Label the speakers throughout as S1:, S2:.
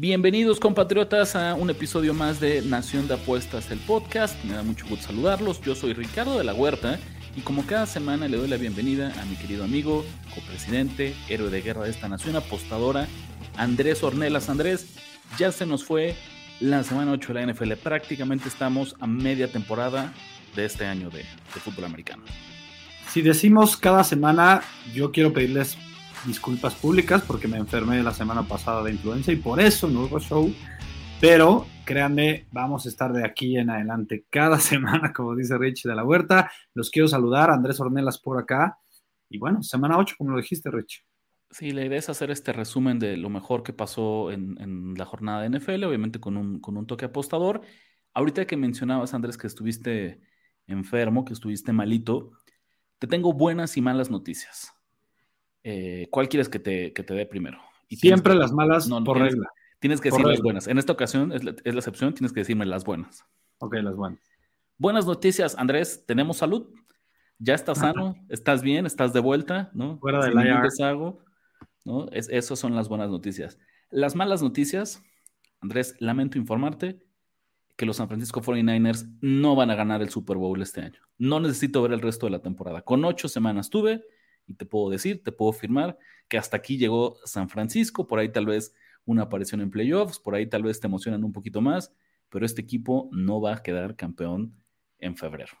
S1: Bienvenidos compatriotas a un episodio más de Nación de Apuestas, el podcast. Me da mucho gusto saludarlos. Yo soy Ricardo de la Huerta y como cada semana le doy la bienvenida a mi querido amigo, copresidente, héroe de guerra de esta nación, apostadora, Andrés Ornelas. Andrés, ya se nos fue la semana 8 de la NFL. Prácticamente estamos a media temporada de este año de, de fútbol americano.
S2: Si decimos cada semana, yo quiero pedirles disculpas públicas porque me enfermé la semana pasada de influenza y por eso no hubo show. Pero créanme, vamos a estar de aquí en adelante cada semana, como dice Rich de la Huerta. Los quiero saludar, Andrés Ornelas por acá. Y bueno, semana 8, como lo dijiste, Rich.
S1: Sí, la idea es hacer este resumen de lo mejor que pasó en, la jornada de NFL, obviamente con un, con un toque apostador. Ahorita que mencionabas, Andrés, que estuviste enfermo, que estuviste malito, te tengo buenas y malas noticias. Eh, ¿cuál quieres que te, que te dé primero?
S2: Y Siempre las malas por
S1: tienes,
S2: regla.
S1: Tienes que decir las buenas. En esta ocasión es la, es la, excepción, tienes que decirme las buenas.
S2: Ok, las buenas.
S1: Buenas noticias, Andrés. Tenemos salud. Ya estás sano, estás bien, estás de vuelta, ¿no?
S2: Fuera de la
S1: ¿no? Es, esas son las buenas noticias. Las malas noticias, Andrés, lamento informarte que los San Francisco 49ers no van a ganar el Super Bowl este año. No necesito ver el resto de la temporada. Con ocho semanas tuve, y te puedo decir, te puedo afirmar que hasta aquí llegó San Francisco, por ahí tal vez una aparición en playoffs, por ahí tal vez te emocionan un poquito más, pero este equipo no va a quedar campeón en febrero.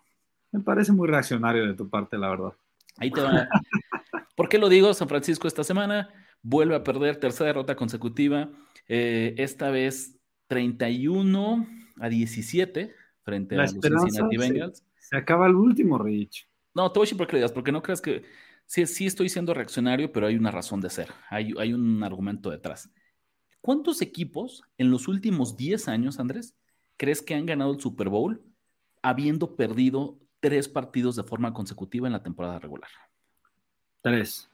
S2: Me parece muy reaccionario de tu parte, la verdad.
S1: Ahí te va. ¿Por qué lo digo? San Francisco esta semana vuelve a perder tercera derrota consecutiva, eh, esta vez 31 a 17 frente a los Cincinnati Bengals.
S2: Se, se, acaba el último, Rich.
S1: No, te voy a decir por qué porque no creas que sí, sí estoy siendo reaccionario, pero hay una razón de ser, hay, hay un argumento detrás. ¿Cuántos equipos en los últimos 10 años, Andrés, crees que han ganado el Super Bowl habiendo perdido tres partidos de forma consecutiva en la temporada regular?
S2: Tres.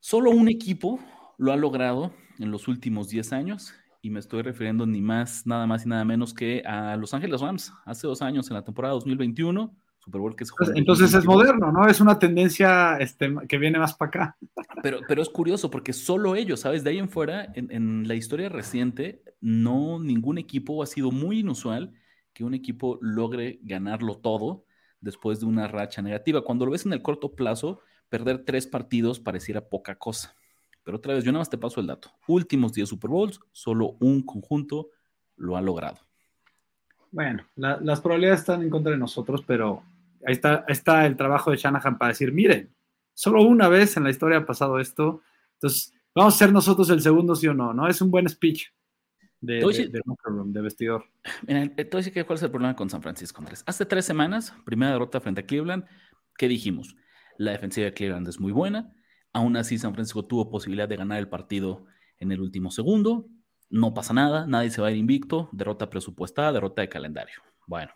S1: Solo un equipo lo ha logrado en los últimos 10 años y me estoy refiriendo ni más, nada más y nada menos que a Los Ángeles Rams, hace dos años en la temporada 2021 Super Bowl que se
S2: juega. Entonces es moderno, ¿no? Es una tendencia este, que viene más para acá.
S1: Pero, pero es curioso porque solo ellos, ¿sabes? De ahí en fuera, en, en, la historia reciente, no ningún equipo ha sido muy inusual que un equipo logre ganarlo todo después de una racha negativa. Cuando lo ves en el corto plazo, perder tres partidos pareciera poca cosa. Pero otra vez, yo nada más te paso el dato. Últimos 10 Super Bowls, solo un conjunto lo ha logrado.
S2: Bueno, la, las probabilidades están en contra de nosotros, pero ahí está, está el trabajo de Shanahan para decir, miren, solo una vez en la historia ha pasado esto, entonces vamos a ser nosotros el segundo, sí o no, ¿no? Es un buen speech de, de, de, room, de vestidor.
S1: Mira, te voy a decir cuál es el problema con San Francisco, Andrés. Hace tres semanas, primera derrota frente a Cleveland, ¿qué dijimos? La defensiva de Cleveland es muy buena, aún así San Francisco tuvo posibilidad de ganar el partido en el último segundo, no pasa nada, nadie se va a ir invicto, derrota presupuestada, derrota de calendario. Bueno,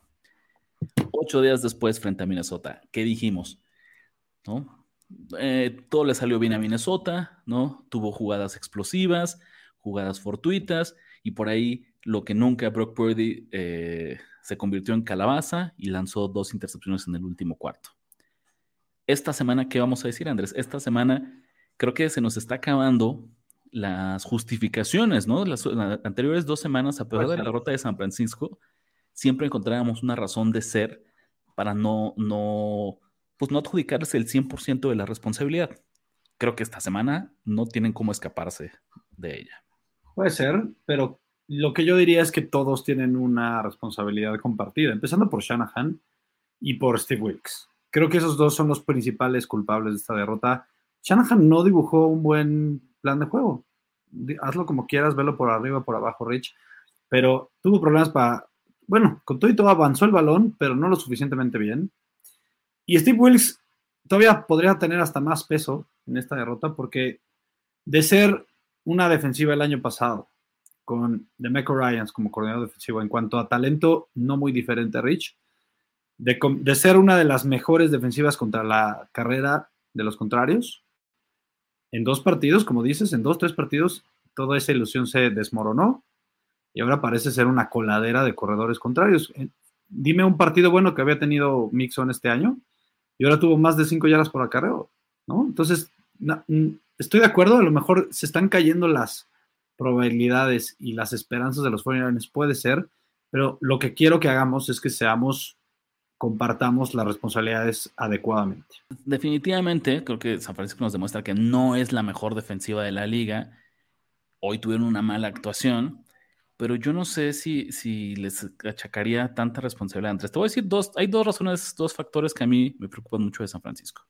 S1: Ocho días después, frente a Minnesota, ¿qué dijimos? ¿No? Eh, todo le salió bien a Minnesota, ¿no? Tuvo jugadas explosivas, jugadas fortuitas, y por ahí lo que nunca Brock Purdy eh, se convirtió en calabaza y lanzó dos intercepciones en el último cuarto. Esta semana, ¿qué vamos a decir, Andrés? Esta semana creo que se nos está acabando las justificaciones, ¿no? Las, las anteriores dos semanas, a pesar de la derrota de San Francisco, siempre encontrábamos una razón de ser para no, no, pues no adjudicarse el 100% de la responsabilidad. Creo que esta semana no tienen cómo escaparse de ella.
S2: Puede ser, pero lo que yo diría es que todos tienen una responsabilidad compartida, empezando por Shanahan y por Steve Wilkes. Creo que esos dos son los principales culpables de esta derrota. Shanahan no dibujó un buen plan de juego. Hazlo como quieras, velo por arriba, por abajo, Rich. Pero tuvo problemas para bueno, con todo y todo avanzó el balón, pero no lo suficientemente bien. Y Steve Wilkes todavía podría tener hasta más peso en esta derrota porque de ser una defensiva el año pasado con Demeco Ryans como coordinador defensivo en cuanto a talento no muy diferente a Rich, de, de ser una de las mejores defensivas contra la carrera de los contrarios, en dos partidos, como dices, en dos, tres partidos, toda esa ilusión se desmoronó y ahora parece ser una coladera de corredores contrarios. Eh, dime un partido bueno que había tenido Mixon este año y ahora tuvo más de cinco yardas por acarreo, ¿no? Entonces, estoy de acuerdo, a lo mejor se están cayendo las probabilidades y las esperanzas de los 49 puede ser, pero lo que quiero que hagamos es que seamos compartamos las responsabilidades adecuadamente.
S1: Definitivamente, creo que San Francisco nos demuestra que no es la mejor defensiva de la liga. Hoy tuvieron una mala actuación, pero yo no sé si, si les achacaría tanta responsabilidad. Andrés, te voy a decir dos, hay dos razones, dos factores que a mí me preocupan mucho de San Francisco.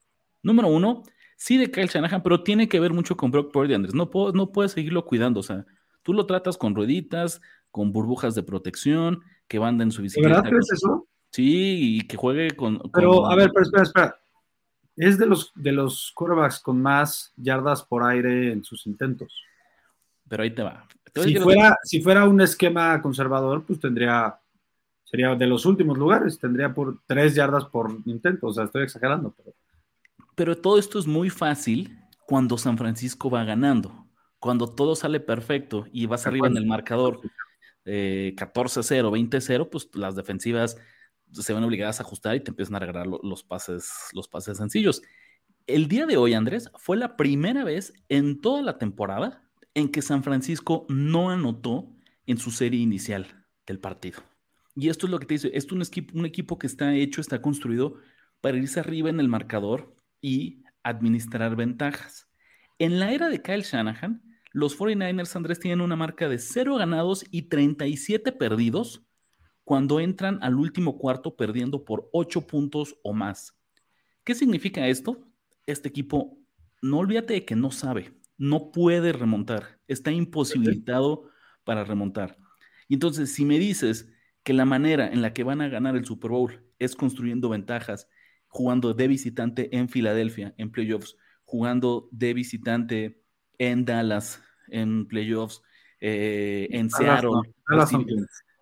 S1: Número uno, sí de Kyle Shanahan, pero tiene que ver mucho con Brock Purdy, Andrés. No, puedo, no puedes seguirlo cuidando, o sea, tú lo tratas con rueditas, con burbujas de protección, que van en su bicicleta.
S2: ¿De verdad es eso?
S1: Sí, y que juegue con.
S2: Pero, a ver, pero espera, espera. Es de los, de los quarterbacks con más yardas por aire en sus intentos.
S1: Pero ahí te va.
S2: Si, fuera, si fuera un esquema conservador, pues tendría. Sería de los últimos lugares, tendría por tres yardas por intento. O sea, estoy exagerando. Pero,
S1: pero todo esto es muy fácil cuando San Francisco va ganando. Cuando todo sale perfecto y vas arriba en el marcador eh, 14-0, 20-0, pues las defensivas se ven obligadas a ajustar y te empiezan a regalar los pases, los pases sencillos. El día de hoy, Andrés, fue la primera vez en toda la temporada en que San Francisco no anotó en su serie inicial del partido. Y esto es lo que te dice, es un equipo, un equipo que está hecho, está construido para irse arriba en el marcador y administrar ventajas. En la era de Kyle Shanahan, los 49ers, Andrés, tienen una marca de 0 ganados y 37 perdidos cuando entran al último cuarto perdiendo por ocho puntos o más. ¿Qué significa esto? Este equipo, no olvídate de que no sabe, no puede remontar, está imposibilitado para remontar. Y entonces, si me dices que la manera en la que van a ganar el Super Bowl es construyendo ventajas, jugando de visitante en Filadelfia en playoffs, jugando de visitante en Dallas en playoffs, eh, en Seattle.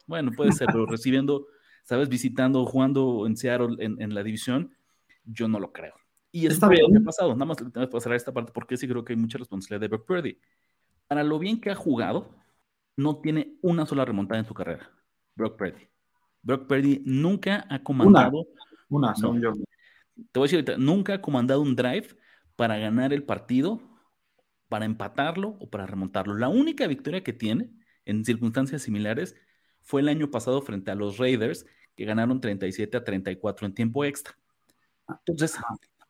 S1: Bueno, puede ser, pero recibiendo, ¿sabes? Visitando, jugando en Seattle en, la división, yo no lo creo. Y eso es lo que ha pasado. Nada más para cerrar esta parte, porque sí creo que hay mucha responsabilidad de Brock Purdy. Para lo bien que ha jugado, no tiene una sola remontada en su carrera. Brock Purdy. Brock Purdy nunca ha comandado.
S2: Una, una yo.
S1: Te voy a decir ahorita, nunca ha comandado un drive para ganar el partido, para empatarlo o para remontarlo. La única victoria que tiene en circunstancias similares fue el año pasado frente a los Raiders, que ganaron 37 a 34 en tiempo extra. Entonces,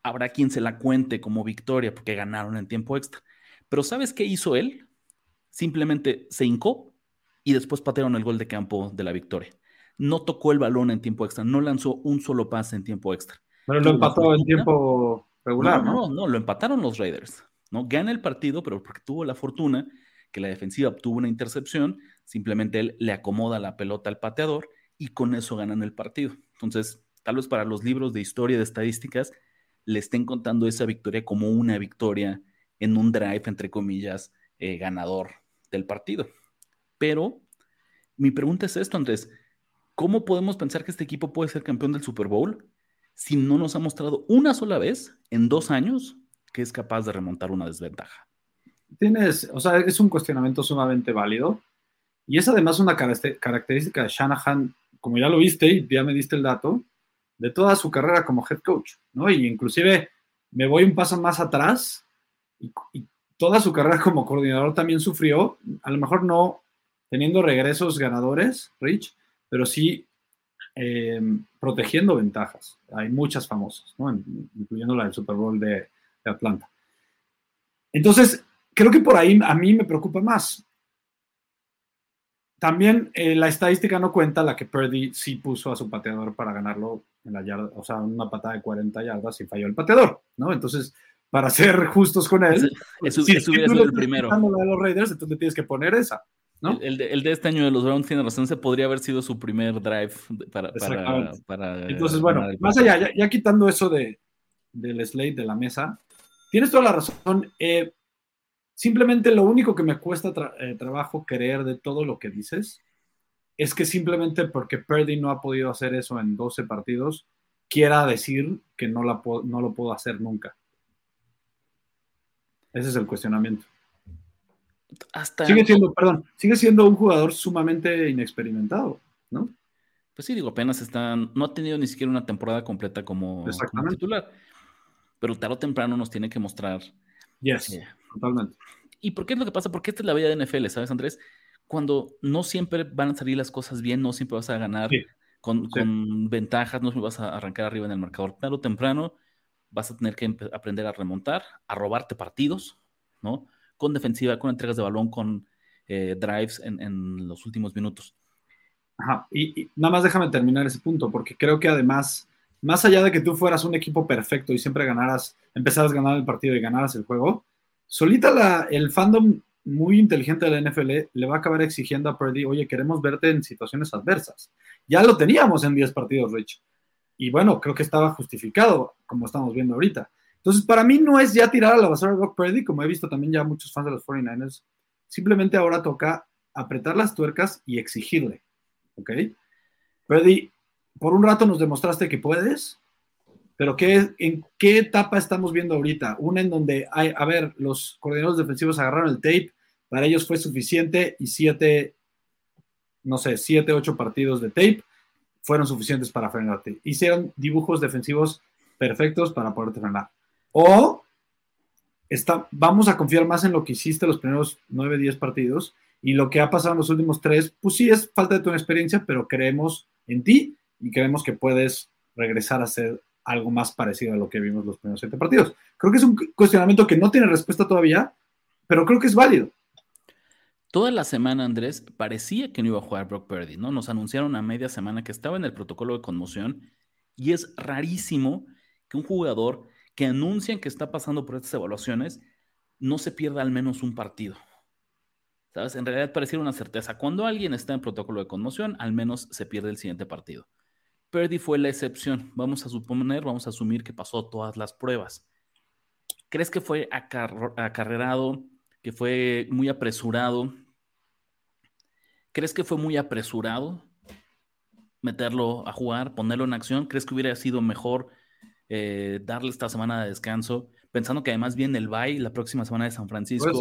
S1: habrá quien se la cuente como victoria porque ganaron en tiempo extra. Pero ¿sabes qué hizo él? Simplemente se hincó y después patearon el gol de campo de la victoria. No tocó el balón en tiempo extra, no lanzó un solo pase en tiempo extra.
S2: Pero lo empató en tiempo regular,
S1: ¿no? No, no, lo empataron los Raiders. ¿no? Gana el partido, pero porque tuvo la fortuna que la defensiva obtuvo una intercepción, simplemente él le acomoda la pelota al pateador y con eso ganan el partido. Entonces, tal vez para los libros de historia de estadísticas le estén contando esa victoria como una victoria en un drive, entre comillas, eh, ganador del partido. Pero mi pregunta es esto, Andrés, ¿cómo podemos pensar que este equipo puede ser campeón del Super Bowl si no nos ha mostrado una sola vez en dos años que es capaz de remontar una desventaja?
S2: tienes, o sea, es un cuestionamiento sumamente válido. Y es además una característica de Shanahan, como ya lo viste y ya me diste el dato, de toda su carrera como head coach, ¿no? Y inclusive me voy un paso más atrás y, toda su carrera como coordinador también sufrió, a lo mejor no teniendo regresos ganadores, Rich, pero sí eh, protegiendo ventajas. Hay muchas famosas, ¿no? incluyendo la del Super Bowl de, de Atlanta. Entonces, creo que por ahí a mí me preocupa más. También eh, la estadística no cuenta la que Purdy sí puso a su pateador para ganarlo en la yarda, o sea, una patada de 40 yardas y falló el pateador, ¿no? Entonces, para ser justos con él,
S1: si hubiera sido el primero.
S2: de los Raiders, entonces tienes que poner esa. ¿no?
S1: El, de, el, de, este año de los Browns tiene razón, se podría haber sido su primer drive para. para,
S2: Entonces, bueno, más allá, ya, quitando eso de, del slate de la mesa. Tienes toda la razón. Eh, simplemente lo único que me cuesta eh, trabajo creer de todo lo que dices es que simplemente porque Purdy no ha podido hacer eso en 12 partidos, quiera decir que no, la no lo puedo hacer nunca. Ese es el cuestionamiento. Sigue siendo, perdón, sigue siendo un jugador sumamente inexperimentado, ¿no?
S1: Pues sí, digo, apenas están, no ha tenido ni siquiera una temporada completa como, titular. Pero tarde o temprano nos tiene que mostrar.
S2: Yes, totalmente.
S1: ¿Y por qué es lo que pasa? Porque esta es la vida de NFL, ¿sabes, Andrés? Cuando no siempre van a salir las cosas bien, no siempre vas a ganar con, ventajas, no siempre vas a arrancar arriba en el marcador. Tarde o temprano vas a tener que aprender a remontar, a robarte partidos, ¿no? Con defensiva, con entregas de balón, con eh, drives en, los últimos minutos.
S2: Ajá, y, nada más déjame terminar ese punto, porque creo que además, más allá de que tú fueras un equipo perfecto y siempre ganaras, empezaras a ganar el partido y ganaras el juego, solita la, el fandom muy inteligente de la NFL le va a acabar exigiendo a Purdy, oye, queremos verte en situaciones adversas. Ya lo teníamos en 10 partidos, Rich. Y bueno, creo que estaba justificado, como estamos viendo ahorita. Entonces, para mí no es ya tirar a la basura a Brock Purdy, como he visto también ya muchos fans de los 49ers. Simplemente ahora toca apretar las tuercas y exigirle. ¿Ok? Purdy, por un rato nos demostraste que puedes, pero ¿qué, ¿en qué etapa estamos viendo ahorita? Una en donde hay, a ver, los coordinadores defensivos agarraron el tape, para ellos fue suficiente y siete, no sé, siete, ocho partidos de tape fueron suficientes para frenarte. Hicieron dibujos defensivos perfectos para poderte frenar. O está, vamos a confiar más en lo que hiciste los primeros nueve, diez partidos y lo que ha pasado en los últimos tres, pues sí es falta de tu experiencia, pero creemos en ti y creemos que puedes regresar a ser algo más parecido a lo que vimos los primeros siete partidos. Creo que es un cuestionamiento que no tiene respuesta todavía, pero creo que es válido.
S1: Toda la semana, Andrés, parecía que no iba a jugar Brock Purdy, ¿no? Nos anunciaron a media semana que estaba en el protocolo de conmoción y es rarísimo que un jugador que anuncian que está pasando por estas evaluaciones no se pierda al menos un partido. ¿Sabes? En realidad pareciera una certeza. Cuando alguien está en protocolo de conmoción, al menos se pierde el siguiente partido. Purdy fue la excepción. Vamos a suponer, vamos a asumir que pasó todas las pruebas. ¿Crees que fue acarrerado? que fue muy apresurado. ¿Crees que fue muy apresurado meterlo a jugar, ponerlo en acción? ¿Crees que hubiera sido mejor eh, darle esta semana de descanso, pensando que además viene el bye la próxima semana de San Francisco?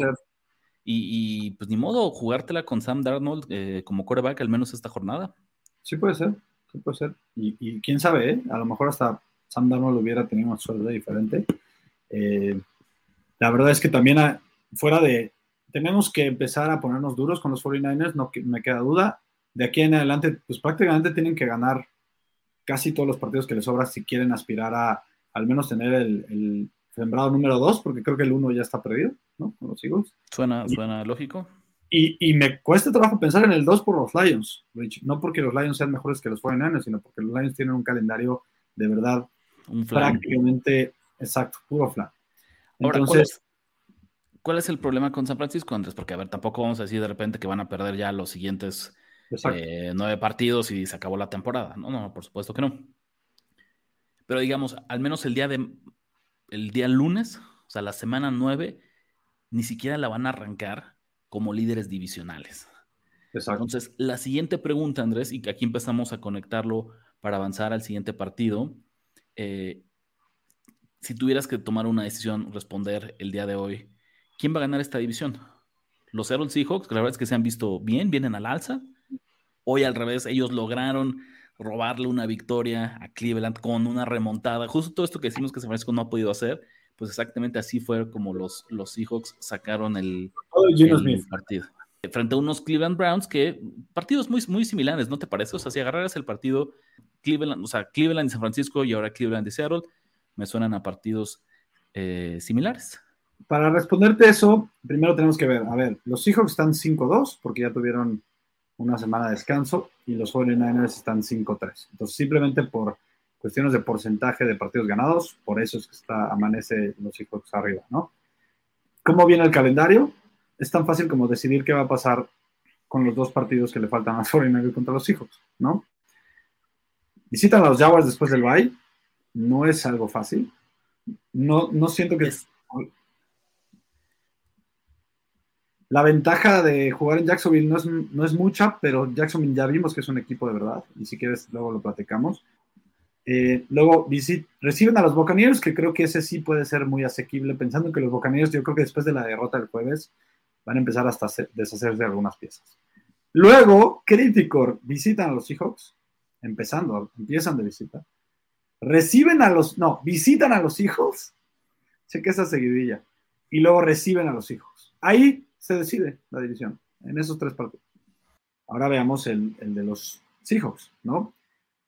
S1: Y, pues ni modo, jugártela con Sam Darnold eh, como quarterback al menos esta jornada.
S2: Sí puede ser, sí puede ser. Y, quién sabe, ¿eh? a lo mejor hasta Sam Darnold hubiera tenido una suerte diferente. la verdad es que también fuera de, tenemos que empezar a ponernos duros con los 49ers, no me queda duda. De aquí en adelante, pues prácticamente tienen que ganar casi todos los partidos que les sobra si quieren aspirar a al menos tener el, sembrado número 2, porque creo que el 1 ya está perdido, ¿no? Con los Eagles.
S1: Suena, suena lógico.
S2: Y, y, me cuesta trabajo pensar en el 2 por los Lions, Rich. No porque los Lions sean mejores que los 49ers, sino porque los Lions tienen un calendario de verdad prácticamente exacto, puro flan.
S1: Entonces, ¿Cuál es el problema con San Francisco, Andrés? Porque, a ver, tampoco vamos a decir de repente que van a perder ya los siguientes eh, nueve partidos y se acabó la temporada. No, no, por supuesto que no. Pero digamos, al menos el día de el día lunes, o sea, la semana nueve, ni siquiera la van a arrancar como líderes divisionales. Exacto. Entonces, la siguiente pregunta, Andrés, y aquí empezamos a conectarlo para avanzar al siguiente partido. Eh, si tuvieras que tomar una decisión, responder el día de hoy, ¿quién va a ganar esta división? Los Seattle Seahawks, que la verdad es que se han visto bien, vienen al alza. Hoy al revés, ellos lograron robarle una victoria a Cleveland con una remontada. Justo todo esto que decimos que San Francisco no ha podido hacer, pues exactamente así fue como los, los Seahawks sacaron el, partido. Frente a unos Cleveland Browns que partidos muy, muy similares, ¿no te parece? O sea, si agarraras el partido Cleveland, o sea, Cleveland y San Francisco y ahora Cleveland y Seattle, me suenan a partidos eh, similares
S2: para responderte eso, primero tenemos que ver, a ver, los Seahawks están 5-2 porque ya tuvieron una semana de descanso y los 49ers están 5-3. Entonces, simplemente por cuestiones de porcentaje de partidos ganados, por eso es que está, amanece los Seahawks arriba, ¿no? ¿Cómo viene el calendario? Es tan fácil como decidir qué va a pasar con los dos partidos que le faltan a los 49ers contra los Seahawks, ¿no? Visitan a los Jaguars después del bye, no es algo fácil. No, no siento que... La ventaja de jugar en Jacksonville no es, no es mucha, pero Jacksonville ya vimos que es un equipo de verdad, y si quieres luego lo platicamos. Eh, luego reciben a los Buccaneers, que creo que ese sí puede ser muy asequible, pensando que los Buccaneers, yo creo que después de la derrota del jueves, van a empezar hasta deshacerse de algunas piezas. Luego, Criticore visitan a los Seahawks, empezando, empiezan de visita. Reciben a los, no, visitan a los Seahawks, cheque esa seguidilla, y luego reciben a los Seahawks. Ahí se decide la división, en esos tres partidos. Ahora veamos el, de los Seahawks, ¿no?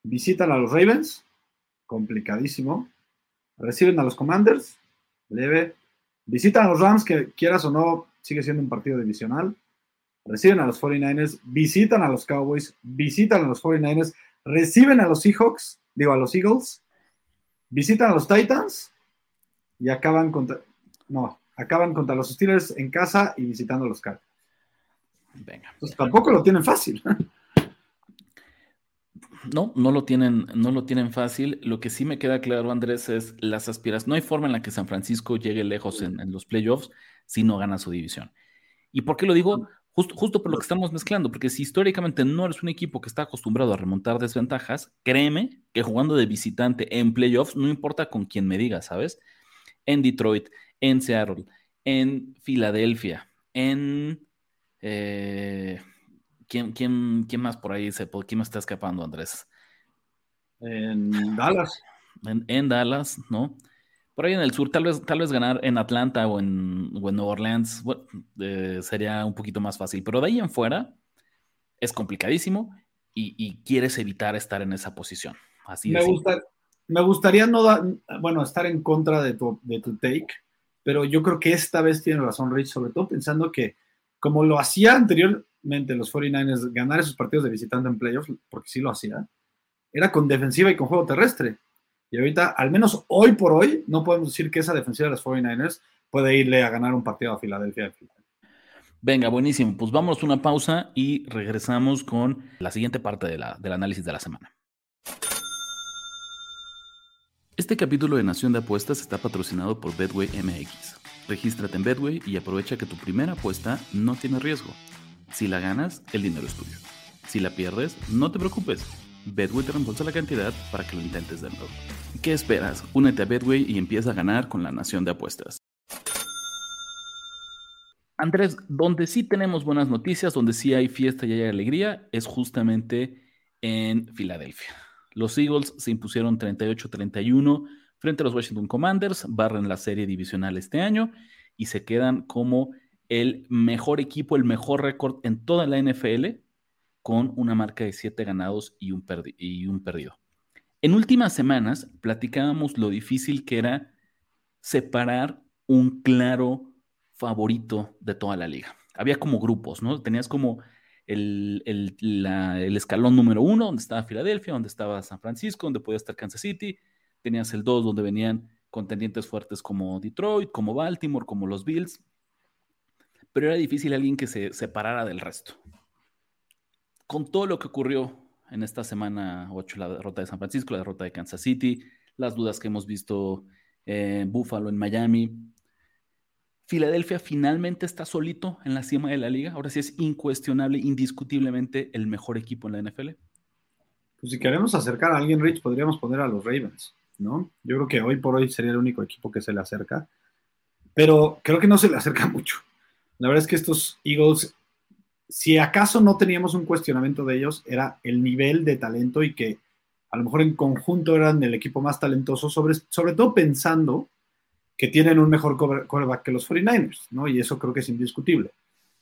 S2: Visitan a los Ravens, complicadísimo. Reciben a los Commanders, leve. Visitan a los Rams, que quieras o no, sigue siendo un partido divisional. Reciben a los 49ers, visitan a los Cowboys, visitan a los 49ers, reciben a los Seahawks, digo a los Eagles, visitan a los Titans y acaban contra. No, acaban contra los Steelers en casa y visitando a los Cardinals. Venga. Pues tampoco lo tienen fácil.
S1: No, no lo tienen, no lo tienen fácil. Lo que sí me queda claro, Andrés, es las aspiraciones. No hay forma en la que San Francisco llegue lejos en, los playoffs si no gana su división. ¿Y por qué lo digo? Justo, justo por lo que estamos mezclando, porque si históricamente no eres un equipo que está acostumbrado a remontar desventajas, créeme que jugando de visitante en playoffs, no importa con quién me diga, ¿sabes? En Detroit, en Seattle, en Filadelfia, en... Eh, ¿quién, quién, quién, más por ahí se quién me está escapando, Andrés?
S2: En Dallas.
S1: En, Dallas, ¿no? Por ahí en el sur, tal vez, tal vez ganar en Atlanta o en, o Nueva Orleans eh, sería un poquito más fácil, pero de ahí en fuera es complicadísimo y, quieres evitar estar en esa posición. Así
S2: me, gusta, me gustaría no bueno, estar en contra de tu, de tu take, pero yo creo que esta vez tiene razón Rich, sobre todo pensando que como lo hacía anteriormente los 49ers, ganar esos partidos de visitante en playoffs, porque sí lo hacía, era con defensiva y con juego terrestre. Y ahorita, al menos hoy por hoy, no podemos decir que esa defensiva de los 49ers puede irle a ganar un partido a Filadelfia.
S1: Venga, buenísimo. Pues vamos a una pausa y regresamos con la siguiente parte de la, del análisis de la semana. Este capítulo de Nación de Apuestas está patrocinado por Bedway MX. Regístrate en Bedway y aprovecha que tu primera apuesta no tiene riesgo. Si la ganas, el dinero es tuyo. Si la pierdes, no te preocupes. Bedway te reembolsa la cantidad para que lo intentes de nuevo. ¿Qué esperas? Únete a Bedway y empieza a ganar con la Nación de Apuestas. Andrés, donde sí tenemos buenas noticias, donde sí hay fiesta y hay alegría, es justamente en Filadelfia. Los Eagles se impusieron 38-31 frente a los Washington Commanders, barren la serie divisional este año y se quedan como el mejor equipo, el mejor récord en toda la NFL, con una marca de 7 ganados y un, y un perdido. En últimas semanas platicábamos lo difícil que era separar un claro favorito de toda la liga. Había como grupos, ¿no? Tenías como el, escalón número uno, donde estaba Filadelfia, donde estaba San Francisco, donde podía estar Kansas City. Tenías el dos, donde venían contendientes fuertes como Detroit, como Baltimore, como los Bills. Pero era difícil alguien que se separara del resto. Con todo lo que ocurrió en esta semana 8, la derrota de San Francisco, la derrota de Kansas City, las dudas que hemos visto en Buffalo, en Miami, Filadelfia finalmente está solito en la cima de la liga. Ahora sí es incuestionable, indiscutiblemente el mejor equipo en la NFL.
S2: Pues si queremos acercar a alguien, Rich, podríamos poner a los Ravens, ¿no? Yo creo que hoy por hoy sería el único equipo que se le acerca, pero creo que no se le acerca mucho. La verdad es que estos Eagles, si acaso no teníamos un cuestionamiento de ellos, era el nivel de talento y que a lo mejor en conjunto eran el equipo más talentoso, sobre, sobre todo pensando que tienen un mejor quarterback que los 49ers, ¿no? Y eso creo que es indiscutible.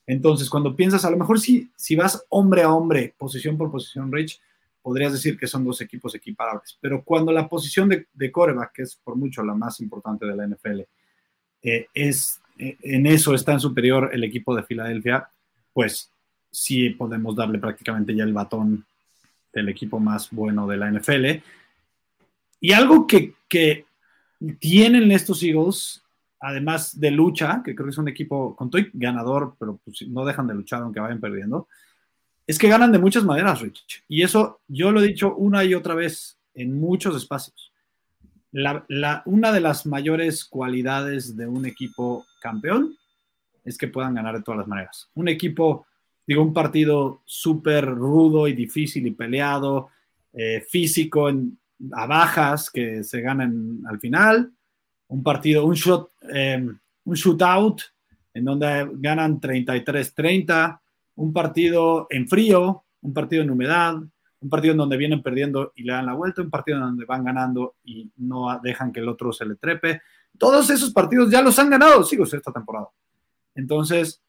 S2: Entonces, cuando piensas, a lo mejor si, si vas hombre a hombre, posición por posición, Rich, podrías decir que son dos equipos equiparables. Pero cuando la posición de, de que es por mucho la más importante de la NFL, eh, es, eh, en eso está en superior el equipo de Filadelfia, pues sí podemos darle prácticamente ya el batón del equipo más bueno de la NFL. Y algo que, que tienen estos Eagles, además de lucha, que creo que es un equipo con todo ganador, pero pues no dejan de luchar aunque vayan perdiendo, es que ganan de muchas maneras, Rich. Y eso yo lo he dicho una y otra vez en muchos espacios. una de las mayores cualidades de un equipo campeón es que puedan ganar de todas las maneras. Un equipo, digo, un partido súper rudo y difícil y peleado, eh, físico, en, a bajas que se ganan al final. Un partido, un, shot, em, un shootout en donde ganan 33-30. Un partido en frío, un partido en humedad, un partido en donde vienen perdiendo y le dan la vuelta, un partido en donde van ganando y no dejan que el otro se le trepe. Todos esos partidos ya los han ganado, sigo esta temporada. Entonces,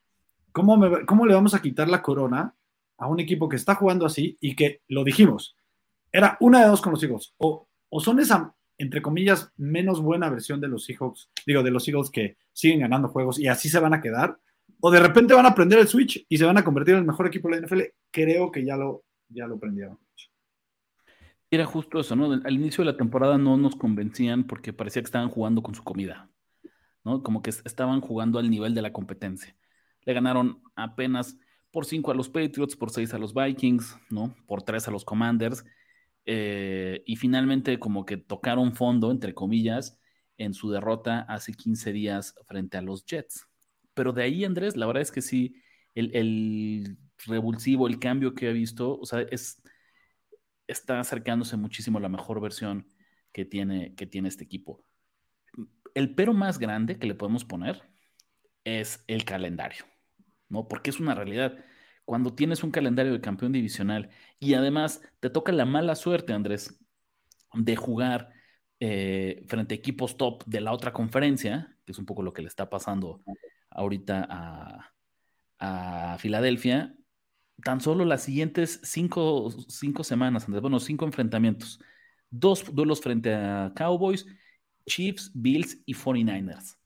S2: ¿cómo, ¿cómo le vamos a quitar la corona a un equipo que está jugando así y que, lo dijimos, era una de dos con los Eagles? O, o son esa, entre comillas, menos buena versión de los Seahawks, digo, de los Eagles que siguen ganando juegos y así se van a quedar, o de repente van a prender el switch y se van a convertir en el mejor equipo de la NFL. Creo que ya lo, ya lo prendieron.
S1: Era justo eso, ¿no? Al inicio de la temporada no nos convencían porque parecía que estaban jugando con su comida, ¿no? Como que estaban jugando al nivel de la competencia. Le ganaron apenas por 5 a los Patriots, por 6 a los Vikings, ¿no? Por 3 a los Commanders. Eh, y finalmente como que tocaron fondo, entre comillas, en su derrota hace 15 días frente a los Jets. Pero de ahí, Andrés, la verdad es que sí, el, revulsivo, el cambio que he visto, o sea, es, está acercándose muchísimo a la mejor versión que tiene, que tiene este equipo. El pero más grande que le podemos poner es el calendario, ¿no? Porque es una realidad. Cuando tienes un calendario de campeón divisional y además te toca la mala suerte, Andrés, de jugar eh, frente a equipos top de la otra conferencia, que es un poco lo que le está pasando ahorita a, a Filadelfia, tan solo las siguientes cinco, semanas, Andrés, bueno, cinco enfrentamientos. Dos duelos frente a Cowboys, Chiefs, Bills y 49ers.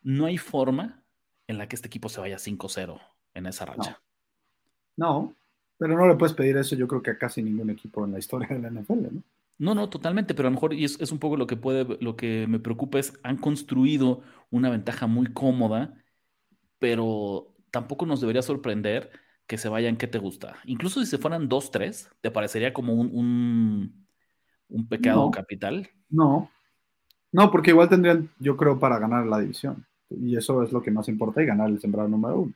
S1: No hay forma en la que este equipo se vaya 5-0 en esa racha.
S2: No. Pero no le puedes pedir eso yo creo que a casi ningún equipo en la historia de la NFL, ¿no?
S1: No, no, totalmente, pero a lo mejor, y es, es, un poco lo que puede, lo que me preocupa es, han construido una ventaja muy cómoda, pero tampoco nos debería sorprender que se vayan, ¿qué te gusta? Incluso si se fueran dos, tres, ¿te parecería como un, un, pecado capital?
S2: No, no, porque igual tendrían, yo creo, para ganar la división. Y eso es lo que más importa y ganar el sembrado número uno.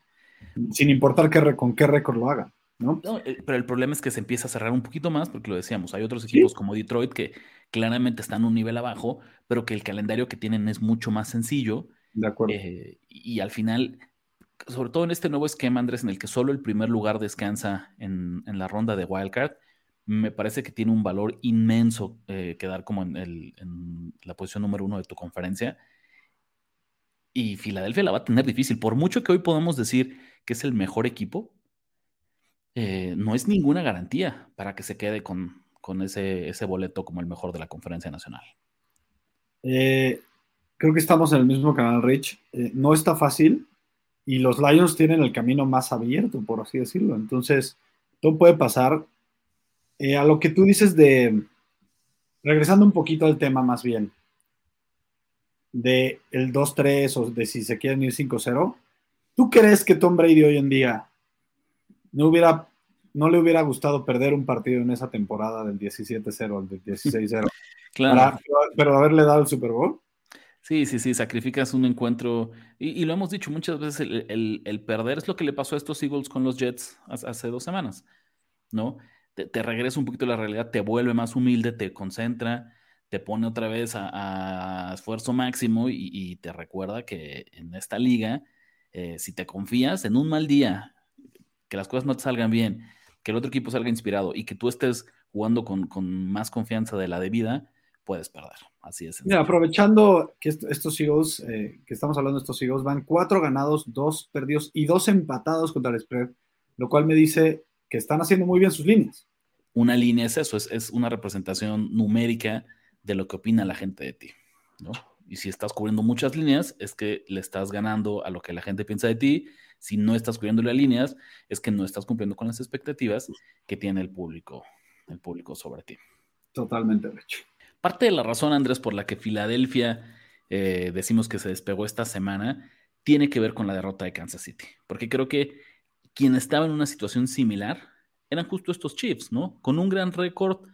S2: Sin importar qué, con qué récord lo hagan. ¿no?
S1: Eh, pero el problema es que se empieza a cerrar un poquito más, porque lo decíamos, hay otros equipos como Detroit que claramente están un nivel abajo, pero que el calendario que tienen es mucho más sencillo.
S2: De acuerdo.
S1: Eh, y al final sobre todo en este nuevo esquema, Andrés, en el que solo el primer lugar descansa en, la ronda de Wildcard, me parece que tiene un valor inmenso eh, quedar como en, la posición número uno de tu conferencia. Y Filadelfia la va a tener difícil. Por mucho que hoy podamos decir que es el mejor equipo, eh, no es ninguna garantía para que se quede con, ese, ese, boleto como el mejor de la conferencia nacional.
S2: Eh, creo que estamos en el mismo canal, Rich. no está fácil y los Lions tienen el camino más abierto, por así decirlo. Entonces, todo puede pasar. Eh, a lo que tú dices de, regresando un poquito al tema más bien, de el 2-3 o de si se quieren ir 5-0, ¿tú crees que Tom Brady hoy en día no hubiera no le hubiera gustado perder un partido en esa temporada del 17-0 al del 16-0 claro. pero haberle dado el Super Bowl?
S1: Sí, sí, sí, sacrificas un encuentro. Y, lo hemos dicho muchas veces, el, perder es lo que le pasó a estos Eagles con los Jets hace, dos semanas, ¿no? Te, regresa un poquito a la realidad, te vuelve más humilde, te concentra, te pone otra vez a, esfuerzo máximo y, te recuerda que en esta liga, eh, si te confías en un mal día, que las cosas no te salgan bien, que el otro equipo salga inspirado y que tú estés jugando con, con más confianza de la debida, puedes perder. Así es.
S2: Mira, aprovechando que estos Eagles, eh, que estamos hablando de estos Eagles, van cuatro ganados, dos perdidos y dos empatados contra el spread, lo cual me dice que están haciendo muy bien sus líneas.
S1: Una línea es eso, es, una representación numérica de lo que opina la gente de ti, ¿no? Y si estás cubriendo muchas líneas, es que le estás ganando a lo que la gente piensa de ti. Si no estás cubriendo las líneas, es que no estás cumpliendo con las expectativas que tiene el público, el público sobre ti.
S2: Totalmente, hecho.
S1: Parte de la razón, Andrés, por la que Filadelfia eh, decimos que se despegó esta semana, tiene que ver con la derrota de Kansas City. Porque creo que quien estaba en una situación similar eran justo estos Chiefs, ¿no? Con un gran récord,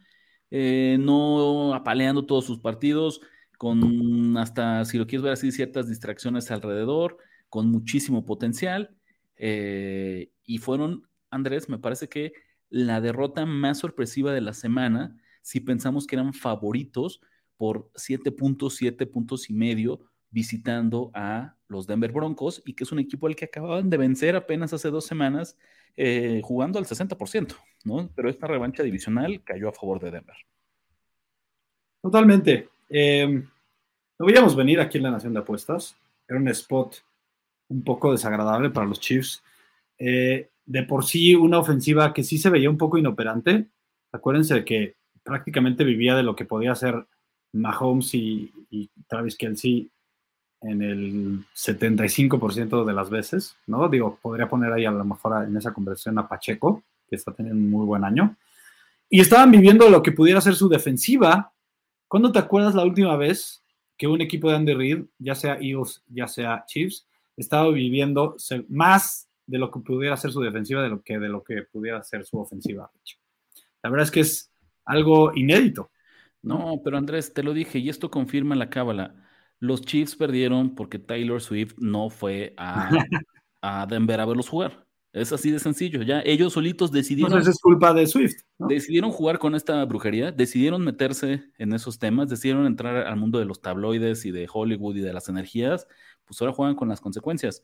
S1: eh, no apaleando todos sus partidos, con hasta, si lo quieres ver así, ciertas distracciones alrededor, con muchísimo potencial. Eh, y fueron, Andrés, me parece que la derrota más sorpresiva de la semana, si pensamos que eran favoritos por siete puntos, siete puntos y medio, visitando a los Denver Broncos, y que es un equipo al que acababan de vencer apenas hace dos semanas, eh, jugando al 60%, ¿no? Pero esta revancha divisional cayó a favor de Denver.
S2: Totalmente. Eh, lo veíamos venir aquí en la Nación de Apuestas. Era un spot un poco desagradable para los Chiefs. Eh, de por sí, una ofensiva que sí se veía un poco inoperante. Acuérdense de que prácticamente vivía de lo que podía hacer Mahomes y, Travis Kelsey en el 75% de las veces, ¿no? Digo, podría poner ahí a lo mejor en esa conversión a Pacheco, que está teniendo un muy buen año. Y estaban viviendo lo que pudiera ser su defensiva. ¿Cuándo te acuerdas la última vez que un equipo de Andy Reid, ya sea Eagles, ya sea Chiefs, estaba viviendo más de lo que pudiera ser su defensiva de lo que de lo que pudiera ser su ofensiva. La verdad es que es algo inédito.
S1: No, pero Andrés, te lo dije, y esto confirma la cábala. Los Chiefs perdieron porque Taylor Swift no fue a, a Denver a verlos jugar. Es así de sencillo. Ya ellos solitos decidieron.
S2: Entonces es culpa de Swift.
S1: Decidieron jugar con esta brujería, decidieron meterse en esos temas, decidieron entrar al mundo de los tabloides y de Hollywood y de las energías. Pues ahora juegan con las consecuencias,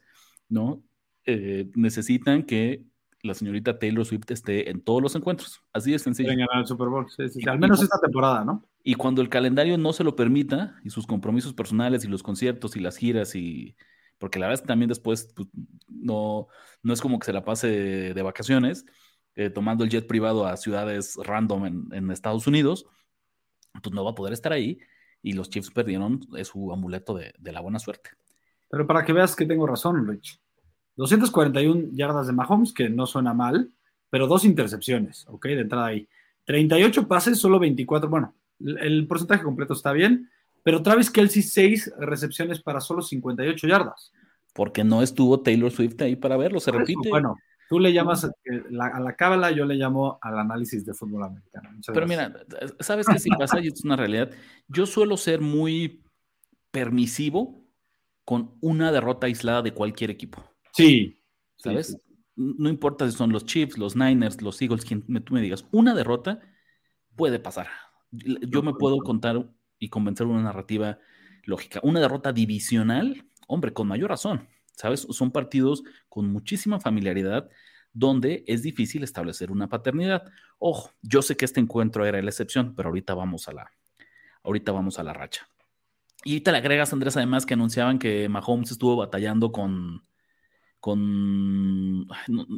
S1: ¿no? Eh, necesitan que la señorita Taylor Swift esté en todos los encuentros. Así de sencillo.
S2: ganar el Super Bowl. Al menos esta temporada, ¿no?
S1: Y cuando el calendario no se lo permita, y sus compromisos personales y los conciertos y las giras y porque la verdad es que también después pues, no, no es como que se la pase de, vacaciones, eh, tomando el jet privado a ciudades random en, Estados Unidos, pues no va a poder estar ahí y los Chiefs perdieron su amuleto de, la buena suerte.
S2: Pero para que veas que tengo razón, Rich. 241 yardas de Mahomes, que no suena mal, pero dos intercepciones, ¿ok? De entrada ahí. 38 pases, solo 24. Bueno, el porcentaje completo está bien, pero Travis Kelsey, seis recepciones para solo 58 yardas.
S1: Porque no estuvo Taylor Swift ahí para verlo, se repite.
S2: bueno, tú le llamas a la cábala, yo le llamo al análisis de fútbol americano.
S1: pero mira, ¿sabes qué si pasa? Y es una realidad. Yo suelo ser muy permisivo con una derrota aislada de cualquier equipo.
S2: Sí.
S1: ¿Sabes? No importa si son los Chiefs, los Niners, los Eagles, quien tú me digas, una derrota puede pasar. Yo me puedo contar y convencer una narrativa lógica. Una derrota divisional, hombre, con mayor razón, ¿sabes? Son partidos con muchísima familiaridad donde es difícil establecer una paternidad. Ojo, yo sé que este encuentro era la excepción, pero ahorita vamos a la, ahorita vamos a la racha. Y ahorita le agregas, Andrés, además que anunciaban que Mahomes estuvo batallando con, con,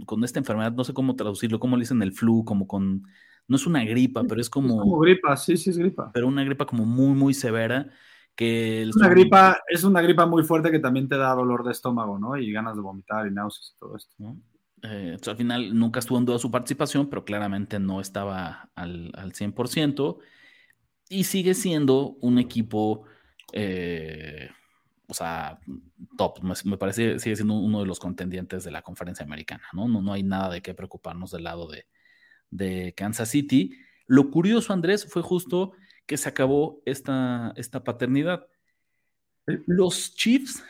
S1: con esta enfermedad, no sé cómo traducirlo, cómo le dicen el flu, como con no es una gripa, pero es como...
S2: Es como gripa, sí, sí es gripa.
S1: Pero una gripa como muy, muy severa. Que
S2: es una gripa, es una gripa muy fuerte que también te da dolor de estómago, ¿no? Y ganas de vomitar y náuseas y todo esto. ¿no?
S1: Eh, al final nunca estuvo en duda su participación, pero claramente no estaba al, al 100%. Y sigue siendo un equipo, eh, o sea, top. Me, me, parece, sigue siendo uno de los contendientes de la conferencia americana, ¿no? No, no hay nada de qué preocuparnos del lado de, de Kansas City. Lo curioso, Andrés, fue justo que se acabó esta, esta paternidad. Los Chiefs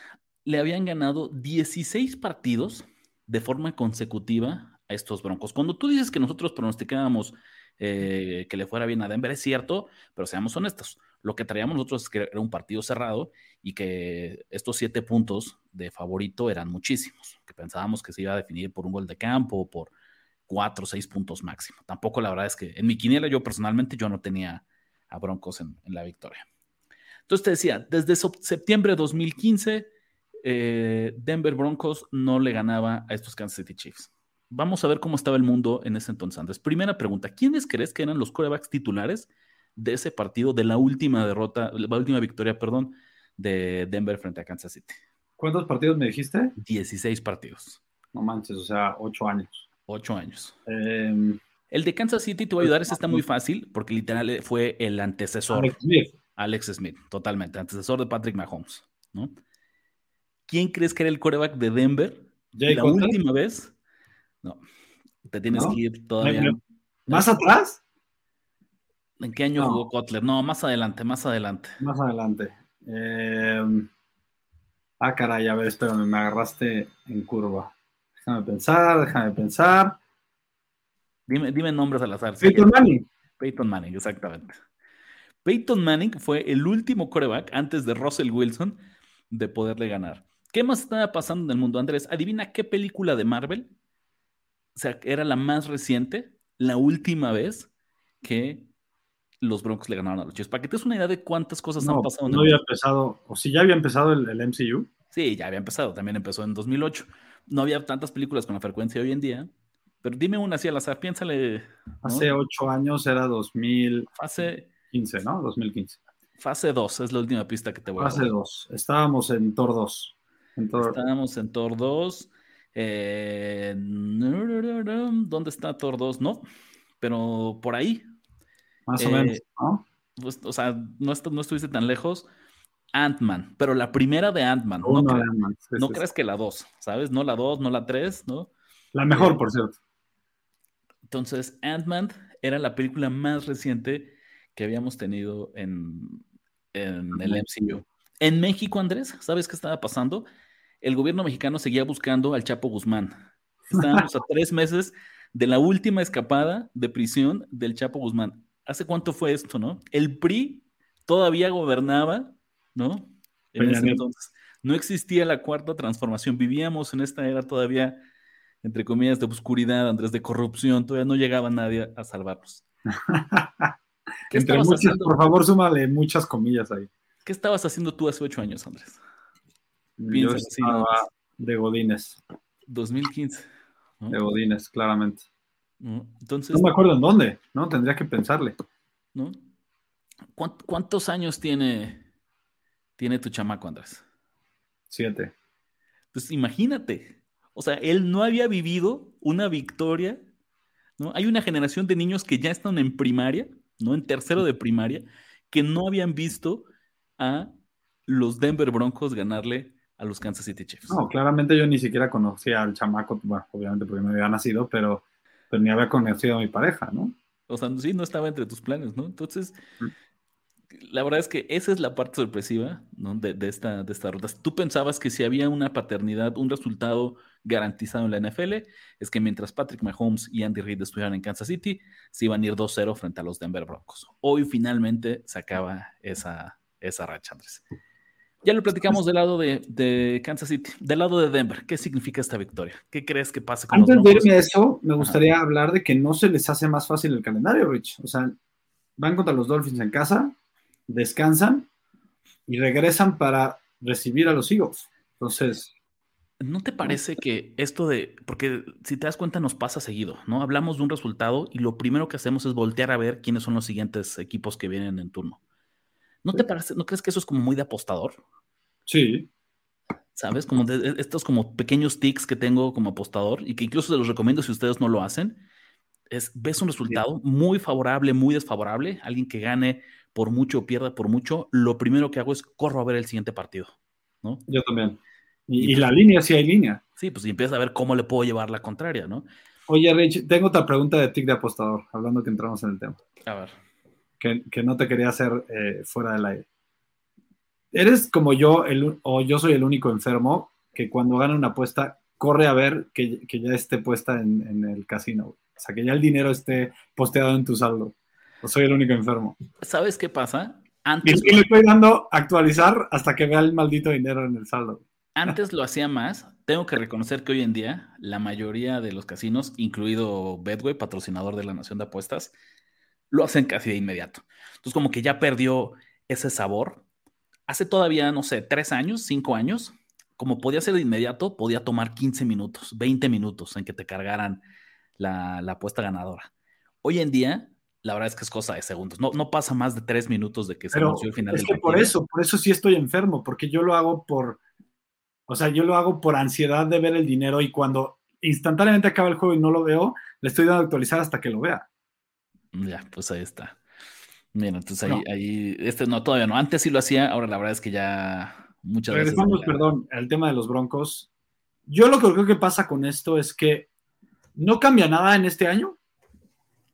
S1: le habían ganado 16 partidos de forma consecutiva a estos Broncos. Cuando tú dices que nosotros pronosticábamos eh, que le fuera bien a Denver, es cierto, pero seamos honestos. Lo que traíamos nosotros es que era un partido cerrado y que estos siete puntos de favorito eran muchísimos, que pensábamos que se iba a definir por un gol de campo o por cuatro o seis puntos máximo. Tampoco la verdad es que en mi quiniela yo personalmente yo no tenía a Broncos en, la victoria. Entonces te decía, desde septiembre de 2015, eh, Denver Broncos no le ganaba a estos Kansas City Chiefs. Vamos a ver cómo estaba el mundo en ese entonces. Antes. Primera pregunta, ¿quiénes crees que eran los corebacks titulares de ese partido, de la última derrota, la última victoria, perdón, de Denver frente a Kansas City?
S2: ¿Cuántos partidos me dijiste?
S1: 16 partidos.
S2: No manches, o sea, 8 años.
S1: Ocho años. Em, el de Kansas City te voy a ayudar, ese está muy fácil, porque literal eh, fue el antecesor.
S2: Alex Smith.
S1: Alex Smith, totalmente, antecesor de Patrick Mahomes, ¿no? ¿Quién crees que era el coreback de Denver? la última vez. No, te tienes que ir todavía.
S2: ¿Más atrás?
S1: ¿En qué año jugó Kotler? No, más adelante, más adelante.
S2: Más adelante. Eh, ah, caray, a ver, espérame, me agarraste en curva. Déjame pensar, déjame pensar.
S1: Dime, dime nombres al azar.
S2: Peyton Manning.
S1: Peyton Manning, exactamente. Peyton Manning fue el último coreback antes de Russell Wilson de poderle ganar. ¿Qué más estaba pasando en el mundo, Andrés? Adivina qué película de Marvel, o sea, era la más reciente, la última vez que los Broncos le ganaron a los Chiefs. Para que te des una idea de cuántas cosas han pasado.
S2: No había empezado, o si ya había empezado el, el, MCU.
S1: Sí, ya había empezado, también empezó en 2008. No había tantas películas con la frecuencia de hoy en día, pero dime una así al azar, piénsale.
S2: Hace ocho años era 2015,
S1: Fase,
S2: ¿no? 2015.
S1: Fase 2 es la última pista que te voy a dar.
S2: Fase 2. Estábamos en Thor 2. En Thor...
S1: Estábamos en Thor 2. Eh, ¿Dónde está Thor 2? No, pero por ahí.
S2: Más o eh, menos, ¿no?
S1: Pues, o sea, no, no, estuviste tan lejos. Ant-Man, pero la primera de Ant-Man. No,
S2: no,
S1: cre
S2: Ant
S1: sí, no sí, crees que la 2, ¿sabes? No la 2, no la 3, ¿no?
S2: La mejor, por cierto.
S1: Entonces, Ant-Man era la película más reciente que habíamos tenido en, en el MCU. En México, Andrés, ¿sabes qué estaba pasando? El gobierno mexicano seguía buscando al Chapo Guzmán. Estábamos a tres meses de la última escapada de prisión del Chapo Guzmán. ¿Hace cuánto fue esto, no? El PRI todavía gobernaba, ¿no? En ese entonces. No existía la cuarta transformación. Vivíamos en esta era todavía, entre comillas, de oscuridad, Andrés, de corrupción. Todavía no llegaba nadie a salvarnos.
S2: ¿Qué entre muchas, haciendo? por favor, súmale muchas comillas ahí.
S1: ¿Qué estabas haciendo tú hace ocho años, Andrés?
S2: Yo estaba de Godines.
S1: 2015. ¿no?
S2: De Godines, claramente.
S1: Entonces,
S2: no me acuerdo en dónde, ¿no? Tendría que pensarle.
S1: ¿no? ¿Cuántos años tiene, tiene tu chamaco, Andrés?
S2: Siete.
S1: Pues imagínate. O sea, él no había vivido una victoria. ¿no? Hay una generación de niños que ya están en primaria, ¿no? En tercero de primaria, que no habían visto a los Denver Broncos ganarle a los Kansas City Chiefs.
S2: No, claramente yo ni siquiera conocía al chamaco, bueno, obviamente porque no había nacido, pero pero ni había conocido a mi pareja, ¿no?
S1: O sea, sí, no estaba entre tus planes, ¿no? Entonces, la verdad es que esa es la parte sorpresiva ¿no? de, de, esta, de esta ruta. Tú pensabas que si había una paternidad, un resultado garantizado en la NFL, es que mientras Patrick Mahomes y Andy Reid estuvieran en Kansas City, se iban a ir 2-0 frente a los Denver Broncos. Hoy finalmente se acaba esa, esa racha, Andrés. Ya lo platicamos del lado de, de, Kansas City, del lado de Denver. ¿Qué significa esta victoria? ¿Qué crees que pasa con
S2: Antes
S1: los
S2: de irme a eso, me gustaría Ajá. hablar de que no se les hace más fácil el calendario, Rich. O sea, van contra los Dolphins en casa, descansan y regresan para recibir a los Eagles. Entonces.
S1: ¿No te parece que esto de, porque si te das cuenta nos pasa seguido, ¿no? Hablamos de un resultado y lo primero que hacemos es voltear a ver quiénes son los siguientes equipos que vienen en turno. ¿No te parece, no crees que eso es como muy de apostador?
S2: Sí.
S1: ¿Sabes? Como de, estos como pequeños tics que tengo como apostador y que incluso se los recomiendo si ustedes no lo hacen. Es, ves un resultado muy favorable, muy desfavorable, alguien que gane por mucho pierda por mucho, lo primero que hago es corro a ver el siguiente partido, ¿no?
S2: Yo también. Y, y la línea, si hay línea.
S1: Sí, pues y empiezas a ver cómo le puedo llevar la contraria, ¿no?
S2: Oye, Rich, tengo otra pregunta de tic de apostador, hablando que entramos en el tema.
S1: A ver
S2: que, que no te quería hacer eh, fuera del aire. Eres como yo, el, o yo soy el único enfermo que cuando gana una apuesta corre a ver que, que ya esté puesta en, en, el casino. O sea, que ya el dinero esté posteado en tu saldo. Soy el único enfermo.
S1: ¿Sabes qué pasa?
S2: Antes... Y le estoy dando actualizar hasta que vea el maldito dinero en el saldo.
S1: Antes lo hacía más. Tengo que reconocer que hoy en día la mayoría de los casinos, incluido Bedway, patrocinador de la Nación de Apuestas, lo hacen casi de inmediato. Entonces, como que ya perdió ese sabor. Hace todavía, no sé, tres años, cinco años, como podía ser de inmediato, podía tomar 15 minutos, 20 minutos en que te cargaran la, la apuesta ganadora. Hoy en día, la verdad es que es cosa de segundos. No, no pasa más de tres minutos de que se
S2: Pero
S1: anunció el final
S2: es
S1: del
S2: que
S1: partido.
S2: por eso, por eso sí estoy enfermo, porque yo lo hago por, o sea, yo lo hago por ansiedad de ver el dinero y cuando instantáneamente acaba el juego y no lo veo, le estoy dando a actualizar hasta que lo vea.
S1: Ya, pues ahí está. Mira, entonces ahí, no. ahí, este no, todavía no. Antes sí lo hacía, ahora la verdad es que ya muchas veces.
S2: Regresamos, perdón, al tema de los Broncos. Yo lo que creo que pasa con esto es que no cambia nada en este año.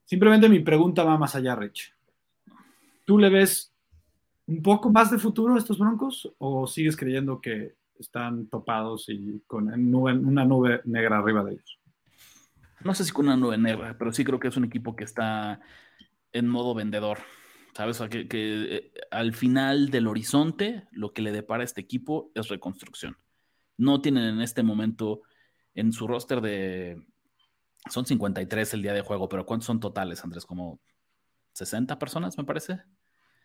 S2: Simplemente mi pregunta va más allá, Rich. Tú le ves un poco más de futuro estos Broncos o sigues creyendo que están topados y con una nube negra arriba de ellos?
S1: No sé si con una nube negra, pero sí creo que es un equipo que está en modo vendedor. ¿Sabes? que, eh, al final del horizonte lo que le depara a este equipo es reconstrucción. No tienen en este momento en su roster de... Son 53 el día de juego, pero ¿cuántos son totales, Andrés? ¿Como 60 personas, me parece?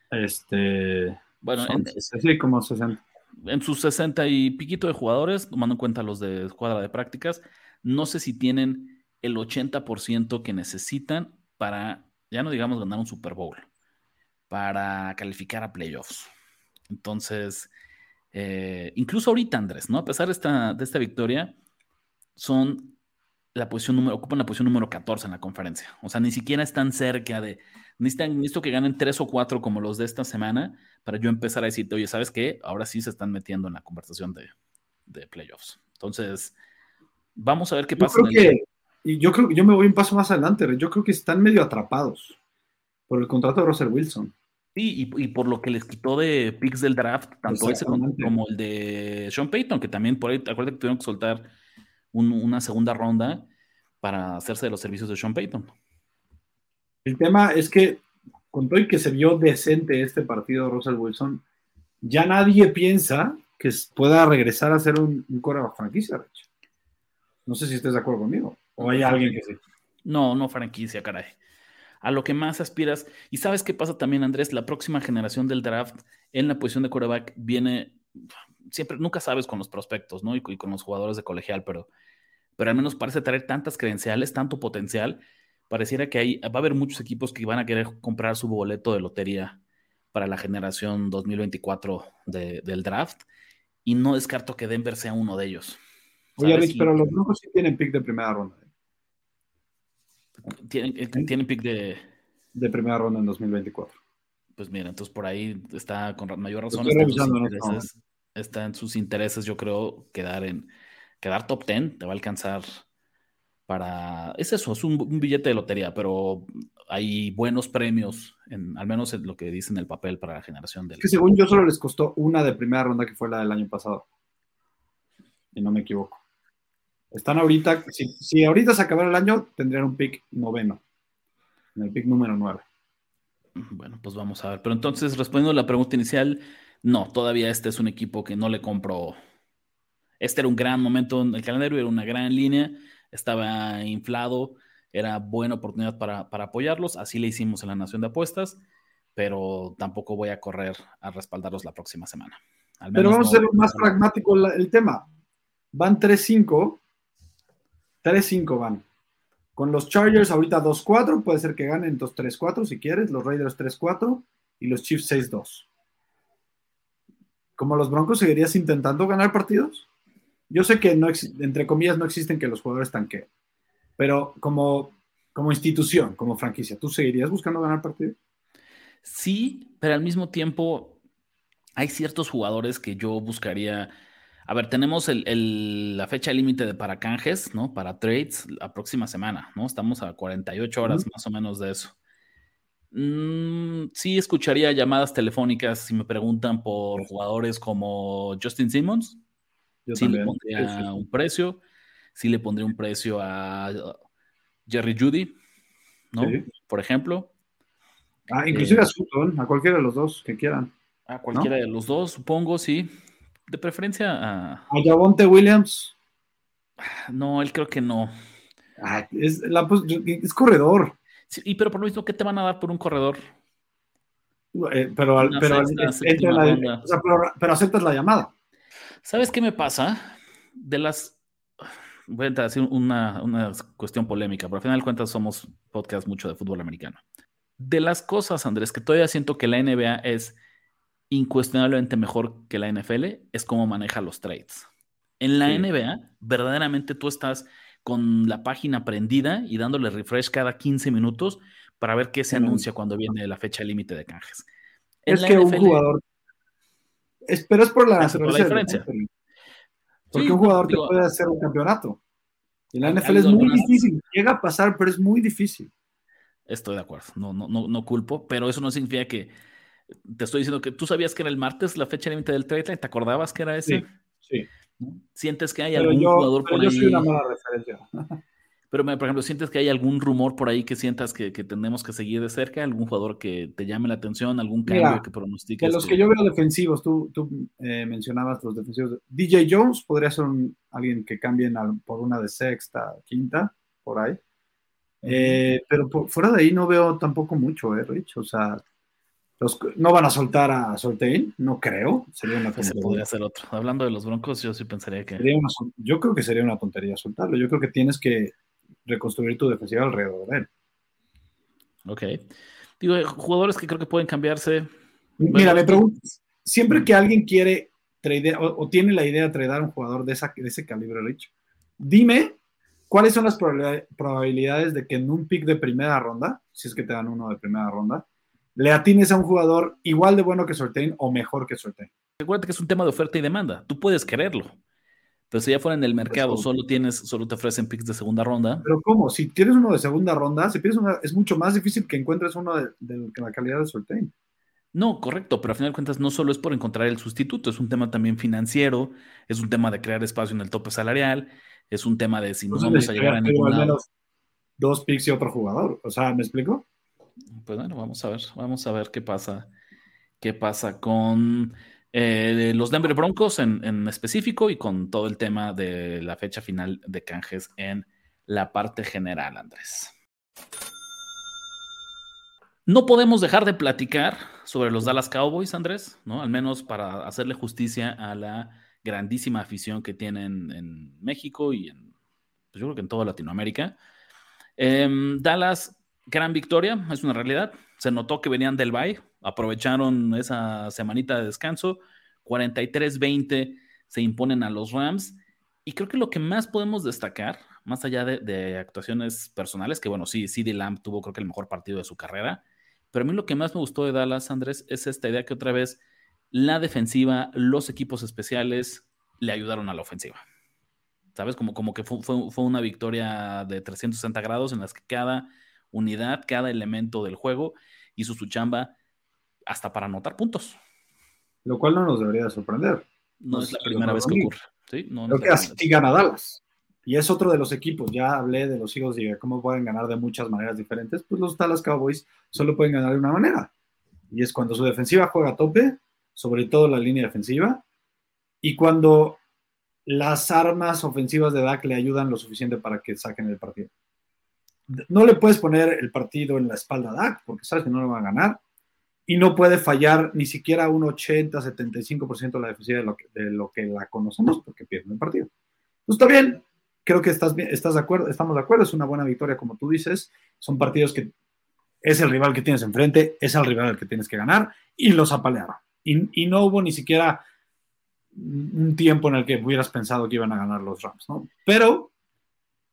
S2: Este... Bueno, en, sí, como 60.
S1: En sus 60 y piquito de jugadores, tomando en cuenta los de escuadra de prácticas, no sé si tienen el 80% que necesitan para, ya no digamos ganar un Super Bowl, para calificar a playoffs. Entonces, eh, incluso ahorita, Andrés, ¿no? A pesar de esta, de esta victoria, son la posición número, ocupan la posición número 14 en la conferencia. O sea, ni siquiera están cerca de. Necesitan, necesito que ganen tres o cuatro como los de esta semana para yo empezar a decirte, oye, ¿sabes qué? Ahora sí se están metiendo en la conversación de, de playoffs. Entonces, vamos a ver qué pasa.
S2: y yo creo que yo me voy un paso más adelante. Yo creo que están medio atrapados por el contrato de Russell Wilson.
S1: Sí, y, por lo que les quitó de picks del draft, tanto ese como, el de Sean Payton, que también por ahí, acuérdate que tuvieron que soltar una segunda ronda para hacerse de los servicios de Sean Payton.
S2: El tema es que, con todo y que se vio decente este partido de Russell Wilson, ya nadie piensa que pueda regresar a ser un, un franquicia, Rich. No sé si estés de acuerdo conmigo. O hay alguien que sí.
S1: No, no franquicia, caray a lo que más aspiras. Y sabes qué pasa también, Andrés, la próxima generación del draft en la posición de quarterback viene, siempre, nunca sabes con los prospectos, ¿no? Y, con los jugadores de colegial, pero, pero al menos parece traer tantas credenciales, tanto potencial. Pareciera que hay, va a haber muchos equipos que van a querer comprar su boleto de lotería para la generación 2024 del draft. Y no descarto que Denver sea uno de ellos.
S2: Oye, Rich, pero los Brujos sí tienen pick de primera ronda.
S1: Tienen, eh, tienen pick de...
S2: De primera ronda en 2024.
S1: Pues mira, entonces por ahí está con mayor razón. Está en, sus intereses, yo creo, quedar en quedar top 10, te va a alcanzar para... Es eso, es un, billete de lotería, pero hay buenos premios, en, al menos en lo que dice en el papel para la generación del...
S2: que según yo solo les costó una de primera ronda que fue la del año pasado. Y no me equivoco. Están ahorita, si, ahorita se acabara el año, tendrían un pick noveno, en el pick número nueve.
S1: Bueno, pues vamos a ver. Pero entonces, respondiendo a la pregunta inicial, no, todavía este es un equipo que no le compro. Este era un gran momento en el calendario, era una gran línea, estaba inflado, era buena oportunidad para, apoyarlos. Así le hicimos en la Nación de Apuestas, pero tampoco voy a correr a respaldarlos la próxima semana.
S2: pero vamos a ser más pragmático el tema. Van 3-5 3-5 van. Con los Chargers ahorita 2-4, puede ser que ganen 2-3-4 si quieres, los Raiders 3-4 y los Chiefs 6-2. ¿Como los Broncos seguirías intentando ganar partidos? Yo sé que no entre comillas no existen que los jugadores tanqueen, pero como, como institución, como franquicia, ¿tú seguirías buscando ganar partidos?
S1: Sí, pero al mismo tiempo hay ciertos jugadores que yo buscaría a ver, tenemos la fecha límite de para canjes, ¿no? Para trades la próxima semana, ¿no? Estamos a 48 horas más o menos de eso. Mm, sí, escucharía llamadas telefónicas si me preguntan por jugadores como Justin Simmons. sí le pondría un precio. Sí le pondría un precio a Jerry Judy, ¿no? Por ejemplo.
S2: Ah, inclusive a Sutton, a cualquiera de los dos que quieran.
S1: A cualquiera de los dos, supongo, sí. De preferencia a.
S2: ¿A Javonte Williams?
S1: No, él creo que no.
S2: es, corredor.
S1: y pero por lo mismo, ¿qué te van a dar por un corredor?
S2: Eh, pero, pero, aceptas la llamada.
S1: ¿Sabes qué me pasa? De las. Voy a decir una, una cuestión polémica, pero al final de cuentas somos podcast mucho de fútbol americano. De las cosas, Andrés, que todavía siento que la NBA es incuestionablemente mejor que la NFL es cómo maneja los trades. En la NBA, verdaderamente tú estás con la página prendida y dándole refresh cada 15 minutos para ver qué se anuncia cuando viene la fecha límite de canjes.
S2: es que un jugador. pero es por la,
S1: diferencia.
S2: Porque un jugador te puede hacer un campeonato. En la NFL es muy difícil. Llega a pasar, pero es muy difícil.
S1: Estoy de acuerdo. No, no, no, no culpo, pero eso no significa que Te estoy diciendo que tú sabías que era el martes la fecha límite del trade, ¿te acordabas que era ese?
S2: Sí.
S1: ¿Sientes que hay algún jugador por
S2: yo
S1: ahí?
S2: Soy una mala referencia.
S1: Pero, por ejemplo, ¿sientes que hay algún rumor por ahí que sientas que, que tenemos que seguir de cerca? ¿Algún jugador que te llame la atención? ¿Algún cambio
S2: Mira,
S1: que pronostiques?
S2: De los que yo veo defensivos, tú, tú eh, mencionabas los defensivos. DJ Jones podría ser un, alguien que cambien por una de sexta, quinta, por ahí. Eh, pero por, fuera de ahí no veo tampoco mucho, ¿eh, Rich? O sea, los, no van a soltar a Soltain, no creo. Sería una tontería.
S1: podría ser otro. Hablando de los Broncos, yo sí pensaría que.
S2: Una, yo creo que sería una tontería soltarlo. Yo creo que tienes que reconstruir tu defensiva alrededor de él.
S1: Ok. Digo, eh, jugadores que creo que pueden cambiarse.
S2: Mira, me preguntas, siempre que alguien quiere tradear o, o, tiene la idea de tradear un jugador de, esa, de ese calibre, Rich, dime cuáles son las probabilidades de que en un pick de primera ronda, si es que te dan uno de primera ronda, le atines a un jugador igual de bueno que Sortain o mejor que Sortain.
S1: Recuerda que es un tema de oferta y demanda. Tú puedes quererlo. Pero si ya fuera en el mercado, solo tienes, solo te ofrecen picks de segunda ronda.
S2: Pero ¿cómo? Si tienes uno de segunda ronda, si pides una, es mucho más difícil que encuentres uno de, la calidad de Sortain.
S1: No, correcto, pero a final de cuentas no solo es por encontrar el sustituto, es un tema también financiero, es un tema de crear espacio en el tope salarial, es un tema de si no vamos a llegar a ningún
S2: al menos dos picks y otro jugador. O sea, ¿me explico?
S1: Pues bueno, vamos a ver, vamos a ver qué pasa, qué pasa con eh, los Denver Broncos en, específico y con todo el tema de la fecha final de canjes en la parte general, Andrés. No podemos dejar de platicar sobre los Dallas Cowboys, Andrés, ¿no? Al menos para hacerle justicia a la grandísima afición que tienen en México y en, pues yo creo que en toda Latinoamérica. Eh, Dallas, gran victoria, es una realidad. Se notó que venían del Bay, aprovecharon esa semanita de descanso, 43-20 se imponen a los Rams. Y creo que lo que más podemos destacar, más allá de, de actuaciones personales, que bueno, sí, CD Lamb tuvo creo que el mejor partido de su carrera, pero a mí lo que más me gustó de Dallas, Andrés, es esta idea que otra vez la defensiva, los equipos especiales le ayudaron a la ofensiva. ¿Sabes? Como, como que fue, fue, fue, una victoria de 360 grados en las que cada unidad, cada elemento del juego hizo su chamba hasta para anotar puntos.
S2: Lo cual no nos debería sorprender.
S1: No, no es la primera vez que ocurre. ¿sí? No,
S2: Creo no que así gana Dallas. Y es otro de los equipos. Ya hablé de los Eagles y de cómo pueden ganar de muchas maneras diferentes. Pues los Dallas Cowboys solo pueden ganar de una manera. Y es cuando su defensiva juega a tope, sobre todo la línea defensiva, y cuando las armas ofensivas de Dak le ayudan lo suficiente para que saquen el partido. No le puedes poner el partido en la espalda a Dak, porque sabes que no lo van a ganar, y no puede fallar ni siquiera un 80-75% de la defensiva de lo, que, de lo que la conocemos, porque pierden el partido. Pues está bien, creo que estás, estás de acuerdo, estamos de acuerdo, es una buena victoria, como tú dices, son partidos que es el rival que tienes enfrente, es el rival al que tienes que ganar, y los apalearon. Y, y, no hubo ni siquiera un tiempo en el que hubieras pensado que iban a ganar los Rams, ¿no? Pero,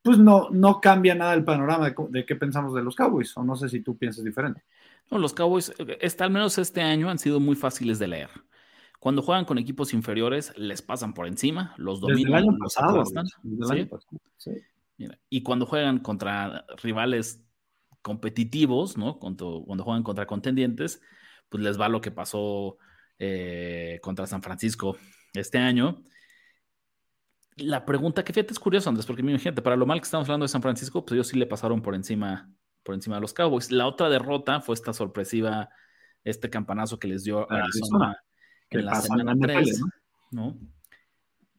S2: pues no, no cambia nada el panorama de, de qué pensamos de los Cowboys, o no sé si tú piensas diferente.
S1: No, los Cowboys, está, al menos este año, han sido muy fáciles de leer. Cuando juegan con equipos inferiores, les pasan por encima, los dominan.
S2: Desde el año pasado. Desde el año pasado sí.
S1: Mira, y cuando juegan contra rivales competitivos, ¿no? Cuando, cuando juegan contra contendientes, pues les va lo que pasó eh, contra San Francisco este año. La pregunta que fíjate es curiosa, Andrés, porque imagínate, para lo mal que estamos hablando de San Francisco, pues ellos sí le pasaron por encima, por encima de los Cowboys. La otra derrota fue esta sorpresiva, este campanazo que les dio a Arizona en la semana 3, ¿no? ¿no?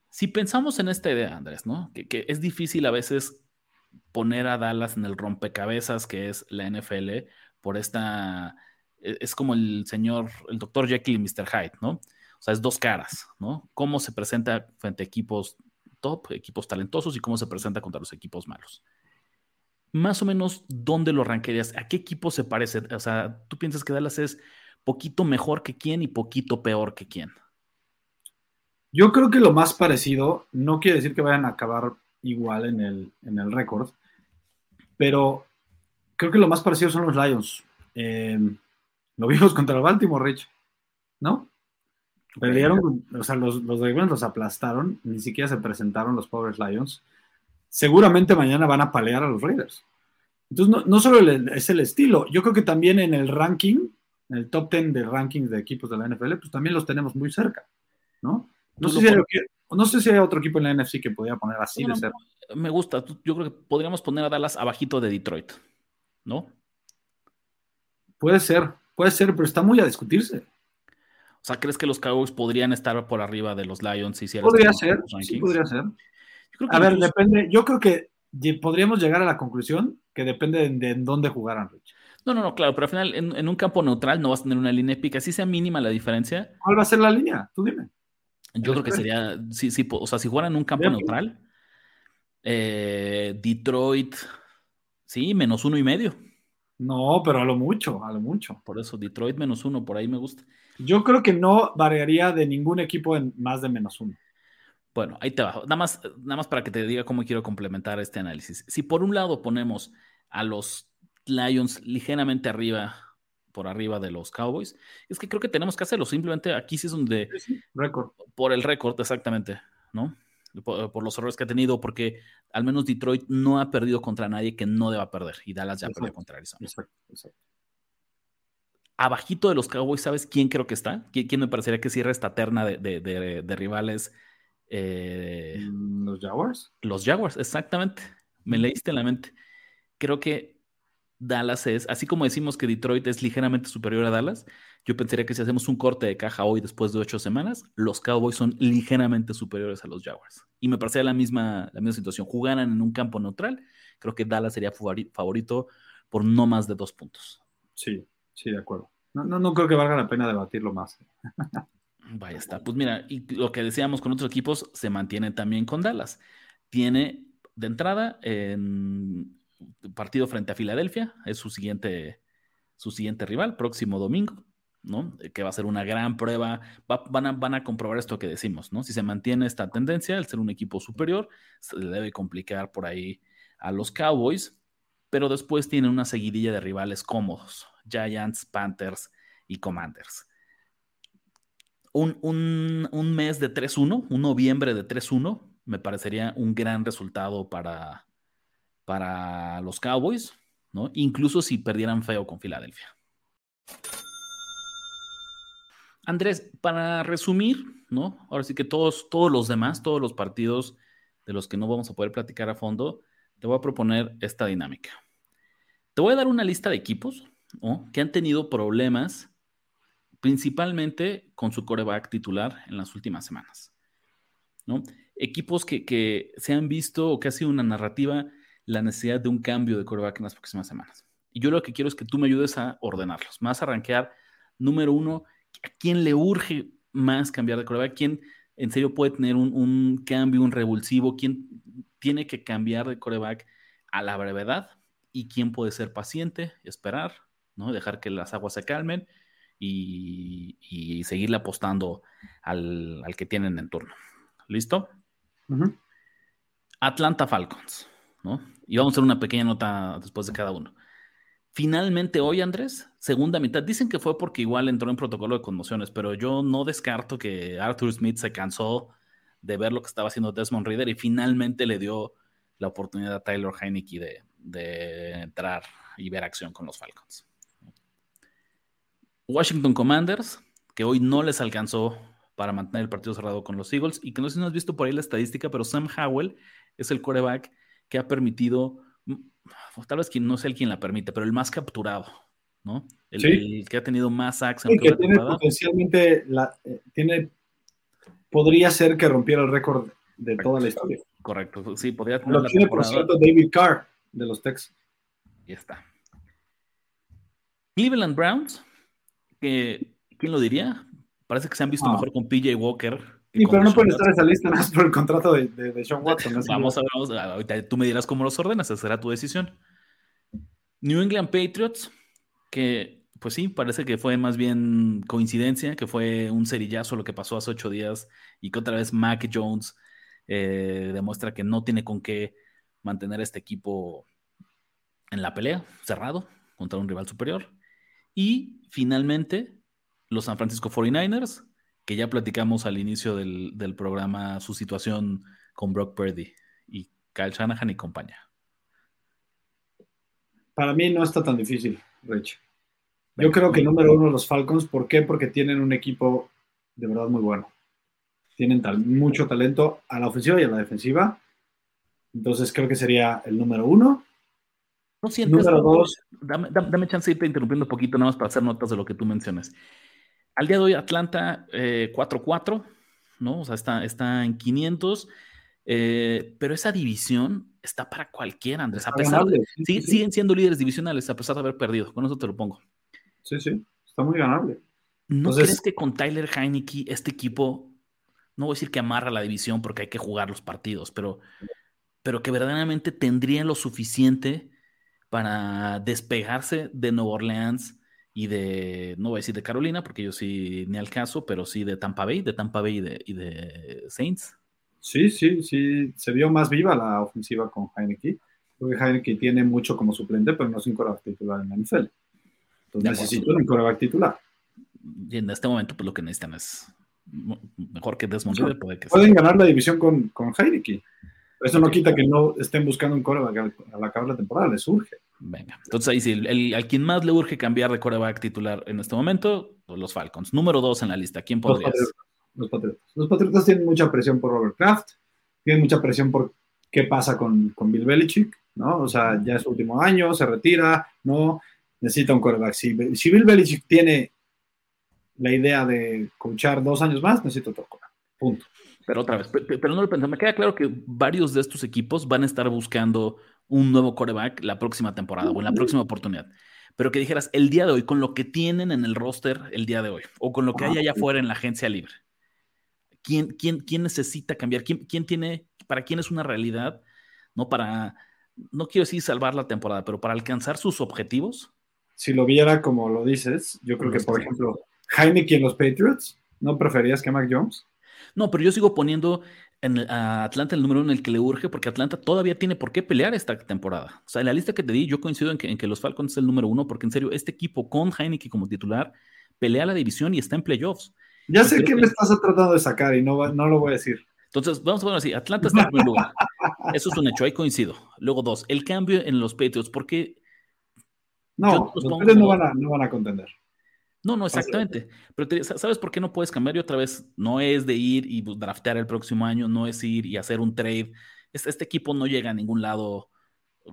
S1: Si pensamos en esta idea, Andrés, ¿no? Que, que, es difícil a veces poner a Dallas en el rompecabezas que es la NFL por esta. Es como el señor, el doctor Jekyll y Mr. Hyde, ¿no? O sea, es dos caras, ¿no? Cómo se presenta frente a equipos top, equipos talentosos y cómo se presenta contra los equipos malos. Más o menos, ¿dónde lo ranquearías? ¿A qué equipo se parece? O sea, ¿tú piensas que Dallas es poquito mejor que quién y poquito peor que quién?
S2: Yo creo que lo más parecido, no quiere decir que vayan a acabar igual en el, en el récord, pero creo que lo más parecido son los Lions. Eh, lo vimos contra el Baltimore, Rich, ¿no? Pelearon, o sea, los, los Ravens los aplastaron, ni siquiera se presentaron los pobres Lions. Seguramente mañana van a palear a los Raiders. Entonces, no, no solo el, es el estilo, yo creo que también en el ranking en el top 10 de rankings de equipos de la NFL, pues también los tenemos muy cerca, ¿no? No sé, si hay, no sé, si hay, otro equipo en la NFC que podría poner así de cerca.
S1: Me gusta. Yo creo que podríamos poner a Dallas abajito de Detroit, ¿no?
S2: Puede ser, puede ser, pero está muy a discutirse.
S1: O sea, ¿crees que los Cowboys podrían estar por arriba de los Lions si
S2: hicieran Podría ser, sí, podría ser. a ver, depende. Yo creo que podríamos llegar a la conclusión que depende de, en dónde jugaran, Rich.
S1: No, no, no, claro, pero al final en, un campo neutral no vas a tener una línea épica, así sea mínima la diferencia.
S2: ¿Cuál va a ser la línea? Tú dime.
S1: Yo creo que sería, sí, sí, o sea, si jugaran en un campo neutral, eh, Detroit, sí, menos uno y medio.
S2: No, pero a lo mucho, a lo mucho.
S1: Por eso, Detroit menos uno, por ahí me gusta.
S2: Yo creo que no variaría de ningún equipo en más de menos uno.
S1: Bueno, ahí te bajo. Nada más, nada más para que te diga cómo quiero complementar este análisis. Si por un lado ponemos a los Lions ligeramente arriba, por arriba de los Cowboys, es que creo que tenemos que hacerlo. Simplemente aquí sí es donde.
S2: Récord.
S1: Por el récord, exactamente, ¿no? Por, los errores que ha tenido, porque al menos Detroit no ha perdido contra nadie que no deba perder. Y Dallas ya perdió contra Arizona. Exacto, exacto. Abajito de los Cowboys, ¿sabes quién creo que está? ¿Quién, me parecería que cierra esta terna de, rivales?
S2: Eh, ¿Los Jaguars?
S1: Los Jaguars, exactamente. Me leíste en la mente. Creo que Dallas es, así como decimos que Detroit es ligeramente superior a Dallas, yo pensaría que si hacemos un corte de caja hoy después de ocho semanas, los Cowboys son ligeramente superiores a los Jaguars. Y me parecía la misma, la misma situación. Jugaran en un campo neutral, creo que Dallas sería favorito por no más de dos puntos.
S2: Sí, sí, de acuerdo. No, no, no creo que valga la pena debatirlo más.
S1: Vaya está. Pues mira, y lo que decíamos con otros equipos se mantiene también con Dallas. Tiene de entrada en partido frente a Filadelfia, es su siguiente, su siguiente rival, próximo domingo, ¿no? Que va a ser una gran prueba. van, a, van, a, comprobar esto que decimos, ¿no? Si se mantiene esta tendencia, el ser un equipo superior, se le debe complicar por ahí a los Cowboys, pero después tiene una seguidilla de rivales cómodos: Giants, Panthers y Commanders. Un, un, un mes de 3-1, un noviembre de 3-1, me parecería un gran resultado para, para los Cowboys, ¿no? Incluso si perdieran feo con Filadelfia. Andrés, para resumir, ¿no? Ahora sí que todos, todos los demás, todos los partidos de los que no vamos a poder platicar a fondo, te voy a proponer esta dinámica. Te voy a dar una lista de equipos que han tenido problemas principalmente con su coreback titular en las últimas semanas. ¿no? Equipos que, que se han visto o que ha sido una narrativa la necesidad de un cambio de coreback en las próximas semanas. Y yo lo que quiero es que tú me ayudes a ordenarlos, más a rankear, número uno, a quién le urge más cambiar de coreback, quién en serio puede tener un, cambio, un revulsivo, quién tiene que cambiar de coreback a la brevedad y quién puede ser paciente, esperar, ¿no? dejar que las aguas se calmen y, seguirle apostando al, que tienen en turno. ¿Listo? Atlanta Falcons. ¿no? Y vamos a hacer una pequeña nota después de cada uno. Finalmente hoy, Andrés, segunda mitad, dicen que fue porque igual entró en protocolo de conmociones, pero yo no descarto que Arthur Smith se cansó de ver lo que estaba haciendo Desmond Reader y finalmente le dio la oportunidad a Tyler Heineke de, de entrar y ver acción con los Falcons. Washington Commanders, que hoy no les alcanzó para mantener el partido cerrado con los Eagles y que no sé si no has visto por ahí la estadística, pero Sam Howell es el quarterback que ha permitido, tal vez quien no sea el quien la permite, pero el más capturado, ¿no? El, que ha tenido más
S2: que tiene potencialmente la, eh, tiene podría ser que rompiera el récord de toda la historia.
S1: Correcto, sí, podría tener
S2: Lo tiene, por cierto, David Carr de los Texans.
S1: Y está. Cleveland Browns, que, ¿quién lo diría? Parece que se han visto ah. mejor con PJ Walker
S2: Sí, pero no pueden estar en esa lista más por el contrato de, de, Sean Watson.
S1: Vamos a ver, vamos a Ahorita tú me dirás cómo los ordenas, esa será tu decisión. New England Patriots, que pues sí, parece que fue más bien coincidencia, que fue un cerillazo lo que pasó hace ocho días y que otra vez Mac Jones eh, demuestra que no tiene con qué mantener a este equipo en la pelea, cerrado, contra un rival superior. Y finalmente, los San Francisco 49ers, que ya platicamos al inicio del, programa su situación con Brock Purdy y Kyle Shanahan y compañía.
S2: Para mí no está tan difícil, Rich. Yo creo que número uno los Falcons, ¿por qué? Porque tienen un equipo de verdad muy bueno. Tienen mucho talento a la ofensiva y a la defensiva. Entonces creo que sería el número uno.
S1: No sientes. Número dos. Dame, dame, chance de irte interrumpiendo un poquito, nada más para hacer notas de lo que tú mencionas. Al día de hoy, Atlanta 4-4, eh, ¿no? O sea, está, está en 500. Eh, pero esa división está para cualquiera, Andrés. A pesar de, siguen siendo líderes divisionales a pesar de haber perdido. Con eso te lo pongo.
S2: Sí, sí, está muy ganable.
S1: ¿No crees que con Tyler Heineke este equipo, no voy a decir que amarra la división porque hay que jugar los partidos, pero, pero que verdaderamente tendrían lo suficiente para despegarse de Nueva Orleans y de, no voy a decir de Carolina, porque yo sí ni al caso, pero sí de Tampa Bay, de Tampa Bay y de, y de Saints?
S2: Sí, sí, sí, se vio más viva la ofensiva con Heineke, porque Heineke tiene mucho como suplente, pero no es un titular en la NFL. Necesito un coreback titular.
S1: Y en este momento, pues lo que necesitan es mejor que Desmond
S2: Puede que Pueden ganar la división con, con Heineke. Eso no quita que no estén buscando un coreback al, acabar la temporada, les urge.
S1: Venga, entonces ahí sí, el, al quien más le urge cambiar de coreback titular en este momento, pues los Falcons. Número dos en la lista, ¿quién podría ser?
S2: los Patriotas. Los Patriotas tienen mucha presión por Robert Kraft, tienen mucha presión por qué pasa con, con Bill Belichick, ¿no? O sea, ya es su último año, se retira, ¿no? Necesita un quarterback. Si, Bill Belichick tiene la idea de coachar dos años más, necesita otro quarterback. Punto.
S1: Pero otra vez, pero, no lo pensé. Me queda claro que varios de estos equipos van a estar buscando un nuevo quarterback la próxima temporada o en la próxima oportunidad. Pero que dijeras, el día de hoy, con lo que tienen en el roster el día de hoy, o con lo que hay allá afuera en la agencia libre, ¿Quién, quién, quién necesita cambiar? ¿Quién, ¿Quién, tiene, para quién es una realidad? No para, no quiero decir salvar la temporada, pero para alcanzar sus objetivos.
S2: Si lo viera como lo dices, yo creo que, por ejemplo, Jaime en los Patriots, ¿no preferías que Mac Jones?
S1: No, pero yo sigo poniendo en a Atlanta el número uno en el que le urge, porque Atlanta todavía tiene por qué pelear esta temporada. O sea, en la lista que te di, yo coincido en que, en que los Falcons es el número uno, porque en serio, este equipo con Heineken como titular pelea la división y está en playoffs.
S2: Ya sé que me estás tratando de sacar y no, no lo voy a decir.
S1: Entonces, vamos a poner así, Atlanta está en primer lugar. Eso es un hecho, ahí coincido. Luego dos, el cambio en los Patriots, porque...
S2: No, los Patriots no van, a, no van a contender.
S1: No, no, exactamente. Pero ¿sabes por qué no puedes cambiar? Y otra vez, no es de ir y pues, draftear el próximo año, no es ir y hacer un trade. Este, este equipo no llega a ningún lado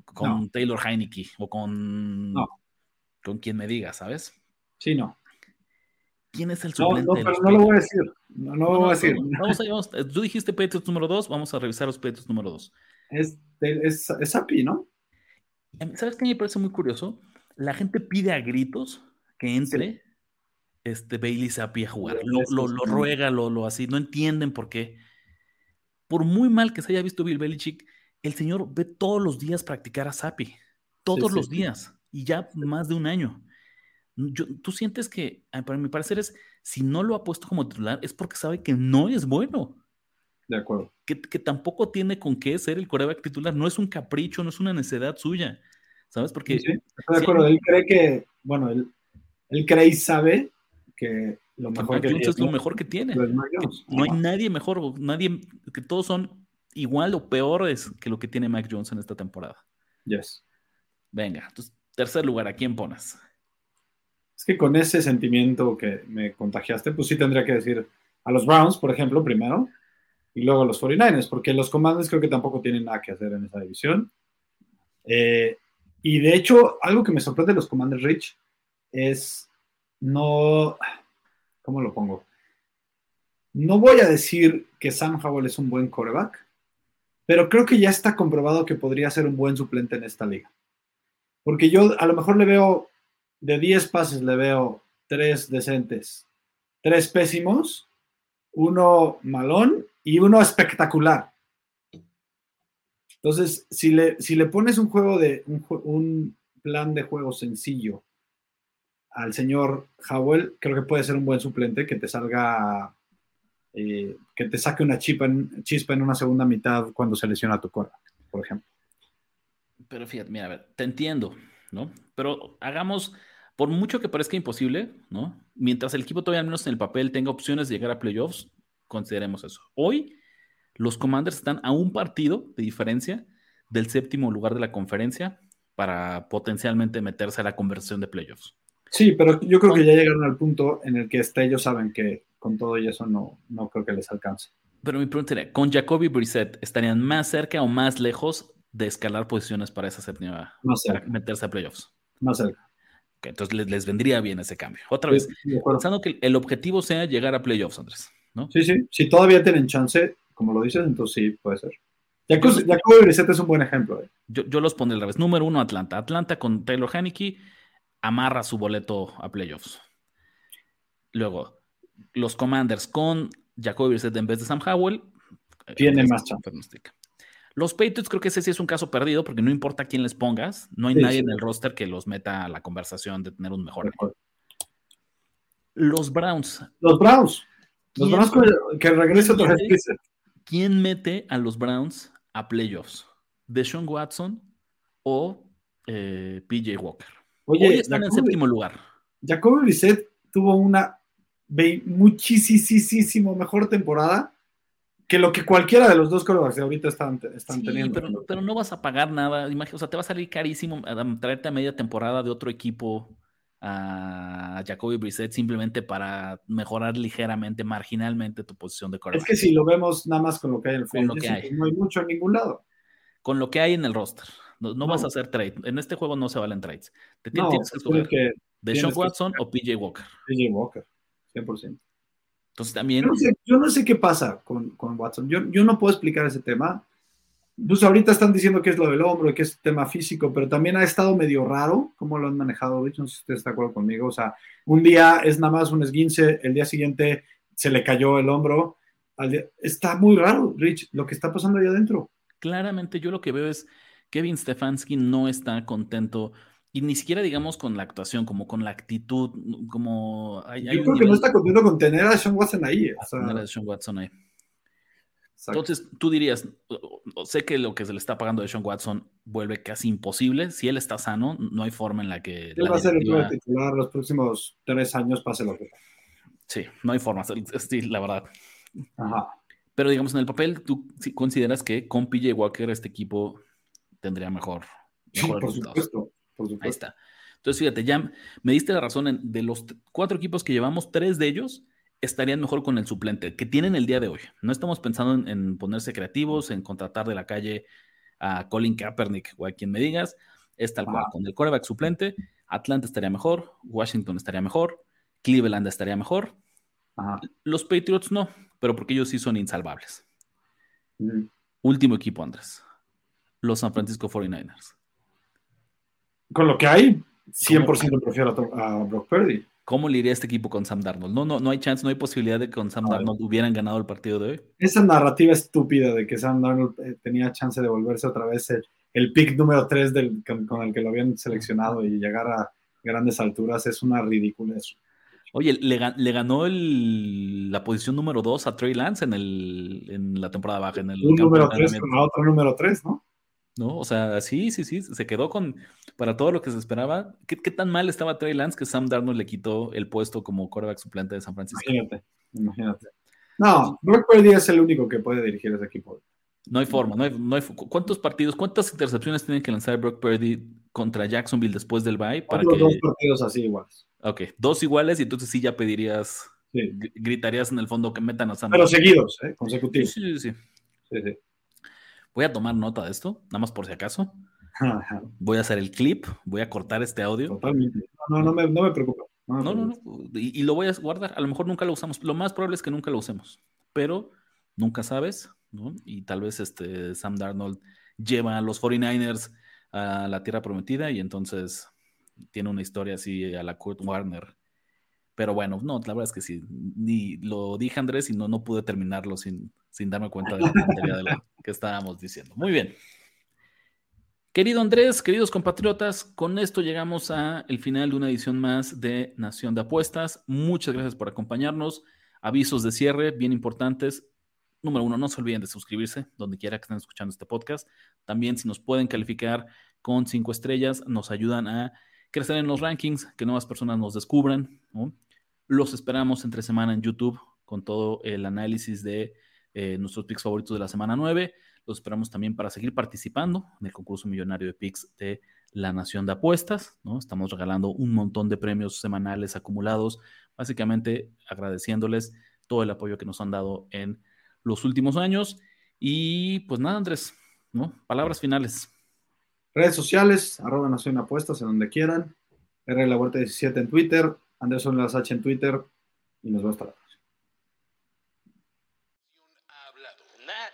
S1: con Taylor Heineke o con, con quien me diga, ¿sabes?
S2: Sí, no.
S1: ¿Quién es el suplente?
S2: No, no, pero no lo voy a decir. No, lo voy a decir.
S1: Vamos a, vamos, tú dijiste Patriots número 2, vamos a revisar los Patriots número 2.
S2: Es, es, es API, ¿no?
S1: ¿Sabes qué me parece muy curioso? La gente pide a gritos que entre este Bailey Zappi a jugar. Lo, lo, lo ruega, lo, lo, así. No entienden por qué. Por muy mal que se haya visto Bill Belichick, el señor ve todos los días practicar a Zappi. Todos los días. Y ya más de un año. Tú sientes que, para mi parecer, es si no lo ha puesto como titular, es porque sabe que no es bueno.
S2: De acuerdo.
S1: Que, tampoco tiene con qué ser el coreback titular. No es un capricho, no es una necedad suya. ¿Sabes? Porque.
S2: Sí, de acuerdo. Él cree que, bueno, él, él cree y sabe que lo mejor que, tiene.
S1: es lo mejor que tiene. no hay nadie mejor, nadie, que todos son igual o peores que lo que tiene Mac Jones en esta temporada.
S2: Yes.
S1: Venga, entonces, tercer lugar, ¿a quién pones?
S2: Es que con ese sentimiento que me contagiaste, pues sí tendría que decir a los Browns, por ejemplo, primero, y luego a los 49ers, porque los Commanders creo que tampoco tienen nada que hacer en esa división. Eh, y de hecho, algo que me sorprende de los Commanders Rich es no, ¿cómo lo pongo? No voy a decir que Sam Howell es un buen quarterback, pero creo que ya está comprobado que podría ser un buen suplente en esta liga. Porque yo a lo mejor le veo de 10 pases le veo 3 decentes, 3 pésimos, uno malón y uno espectacular. Entonces, si le, si le pones un juego de un, plan de juego sencillo al señor Howell, creo que puede ser un buen suplente que te salga, eh, que te saque una chispa en, chispa en una segunda mitad cuando se lesiona tu cora, por ejemplo.
S1: Pero fíjate, mira, a ver, te entiendo, ¿no? Pero hagamos, por mucho que parezca imposible, ¿no? Mientras el equipo todavía al menos en el papel tenga opciones de llegar a playoffs, consideremos eso. Hoy los Commanders están a un partido de diferencia del séptimo lugar de la conferencia para potencialmente meterse a la conversión de playoffs.
S2: Sí, pero yo creo que ya llegaron al punto en el que ellos saben que con todo y eso no, no creo que les alcance.
S1: Pero mi pregunta sería, ¿con Jacoby Brissett estarían más cerca o más lejos de escalar posiciones para esa séptima,
S2: Más
S1: para
S2: cerca.
S1: meterse a playoffs?
S2: Más cerca.
S1: Entonces les, les vendría bien ese cambio. Otra vez,
S2: Sí,
S1: pensando que el objetivo sea llegar a playoffs, Andrés, ¿no?
S2: Sí, sí. Si todavía tienen chance, como lo dices, entonces sí, puede ser. Jacob- Jacoby Brissett es un buen ejemplo. eh.
S1: Yo, yo los pondré al revés. Número uno, Atlanta. Atlanta con Taylor Haneke amarra su boleto a playoffs. Luego, los Commanders con Jacoby Brissett en vez de Sam Howell. eh,
S2: Tiene más chance.
S1: Los Patriots creo que ese sí es un caso perdido porque no importa quién les pongas, no hay
S2: Sí,
S1: nadie
S2: sí.
S1: en el roster que los meta a la conversación de tener un mejor
S2: acuerdo.
S1: Los Browns.
S2: Los Browns. Los
S1: ¿Quién-
S2: Browns que, que regrese otra vez.
S1: Quién-
S2: Brissett.
S1: ¿Quién mete a los Browns a playoffs? ¿Deshaun Watson o eh, PJ Walker? Hoy
S2: Oye,
S1: están en séptimo lugar.
S2: Jacoby Brissett tuvo una muchísimo mejor temporada que lo que cualquiera de los dos corebacks de ahorita están, están
S1: Sí,
S2: teniendo.
S1: pero, pero no vas a pagar nada. o sea, te va a salir carísimo a traerte a media temporada de otro equipo a Jacoby Brissett simplemente para mejorar ligeramente, marginalmente tu posición de
S2: Es
S1: quarterback.
S2: que si lo vemos nada más con lo que hay en el
S1: Con lo
S2: free
S1: que
S2: agency,
S1: hay.
S2: pues no hay mucho en ningún lado.
S1: Con lo que hay en el roster. No, no
S2: No.
S1: vas a hacer trade. En este juego no se valen trades. Te ti-
S2: No,
S1: tienes que
S2: tienes
S1: escoger
S2: que
S1: de Sean
S2: que
S1: Watson o PJ Walker.
S2: PJ Walker, 100%.
S1: Entonces también
S2: Yo no sé, yo no sé qué pasa con, con Watson. Yo, yo no puedo explicar ese tema. Pues ahorita están diciendo que es lo del hombro, que es tema físico, pero también ha estado medio raro cómo lo han manejado. Rich, no sé si usted está de acuerdo conmigo. O sea, un día es nada más un esguince, el día siguiente se le cayó el hombro. Día- está muy raro, Rich, lo que está pasando ahí adentro.
S1: claramente yo lo que veo es Kevin Stefanski no está contento y ni siquiera digamos con la actuación, como con la actitud, como hay,
S2: Yo creo que
S1: nivel
S2: no está contento con tener a Sean Watson ahí. o sea,
S1: tener a Deshaun Watson ahí.
S2: Exacto.
S1: Entonces tú dirías, sé que lo que se le está pagando a Deshaun Watson vuelve casi imposible. Si él está sano, no hay forma en la que
S2: Él
S1: la
S2: va a ser el titular los próximos tres años, pase lo que.
S1: Sí, no hay forma, sí, la verdad.
S2: Ajá.
S1: Pero digamos, en el papel, tú sí consideras que con PJ Walker este equipo tendría mejor,
S2: Sí,
S1: mejores
S2: por
S1: resultados.
S2: supuesto, por
S1: Ahí está. Entonces, fíjate, ya me diste la razón. en- de los cuatro equipos que llevamos, tres de ellos estarían mejor con el suplente que tienen el día de hoy. No estamos pensando en, en ponerse creativos, en contratar de la calle a Colin Kaepernick o a quien me digas. Es tal cual. Con el quarterback suplente, Atlanta estaría mejor, Washington estaría mejor, Cleveland estaría mejor.
S2: Ajá.
S1: Los Patriots no, pero porque ellos sí son insalvables.
S2: Mm.
S1: Último equipo, Andrés. Los San Francisco 49ers.
S2: Con lo que hay, 100% prefiero a, a Brock Purdy.
S1: ¿Cómo le iría este equipo con Sam Darnold? No, no, no hay chance, no hay posibilidad de que con Sam. Darnold hubieran ganado el partido de hoy.
S2: Esa narrativa estúpida de que Sam Darnold eh, tenía chance de volverse otra vez el, el pick número 3 del, con, con el que lo habían seleccionado y llegar a grandes alturas es una ridiculez.
S1: Oye, le, ga- le ganó el- la posición número 2 a Trey Lance en, el, en la temporada baja, en el
S2: Un número 3
S1: entrenamiento,
S2: con la otra número 3, ¿no?
S1: ¿No? O sea, sí, sí, sí, se quedó con, para todo lo que se esperaba. ¿Qué, qué tan mal estaba Trey Lance que Sam Darnold le quitó el puesto como quarterback suplente de San Francisco?
S2: Imagínate, imagínate. No, Brock Purdy es el único que puede dirigir ese equipo.
S1: No hay forma, no hay, no hay- ¿Cuántos partidos, cuántas intercepciones tienen que lanzar Brock Purdy contra Jacksonville después del bye para que...
S2: dos partidos así iguales.
S1: Ok, dos iguales y entonces sí ya pedirías,
S2: Sí.
S1: gritarías en el fondo que metan a Sam
S2: Pero
S1: Darnold.
S2: seguidos, ¿eh? Consecutivos.
S1: sí, sí, sí.
S2: Sí, sí.
S1: Voy a tomar nota de esto, nada más por si acaso.
S2: Ajá,
S1: Voy a hacer el clip, voy a cortar este audio.
S2: Totalmente. No, no, no me, no me preocupa.
S1: No, no, no. y lo voy a guardar. A lo mejor nunca lo usamos. Lo más probable es que nunca lo usemos. Pero nunca sabes, ¿no? Y tal vez este Sam Darnold lleva a los 49ers a la tierra prometida y entonces tiene una historia así a la Kurt Warner. Pero bueno, no, la verdad es que sí. Ni lo dije Andrés y no, no pude terminarlo sin, sin darme cuenta de la de lo que estábamos diciendo. Muy bien. Querido Andrés, queridos compatriotas, con esto llegamos a el final de una edición más de Nación de Apuestas. Muchas gracias por acompañarnos. Avisos de cierre bien importantes. Número uno, no se olviden de suscribirse donde quiera que estén escuchando este podcast. También si nos pueden calificar con cinco estrellas, nos ayudan a crecer en los rankings, que nuevas personas nos descubran. Los esperamos entre semana en YouTube con todo el análisis de eh, nuestros picks favoritos de la semana 9. Los esperamos también para seguir participando en el concurso millonario de picks de La Nación de Apuestas, ¿no? Estamos regalando un montón de premios semanales acumulados, básicamente agradeciéndoles todo el apoyo que nos han dado en los últimos años. Y pues nada, Andrés, ¿no? Palabras finales.
S2: Redes sociales, arroba Nación Apuestas en donde quieran. R La Huerta 17 en Twitter, Andrés Las H en Twitter y nos vemos hasta la próxima.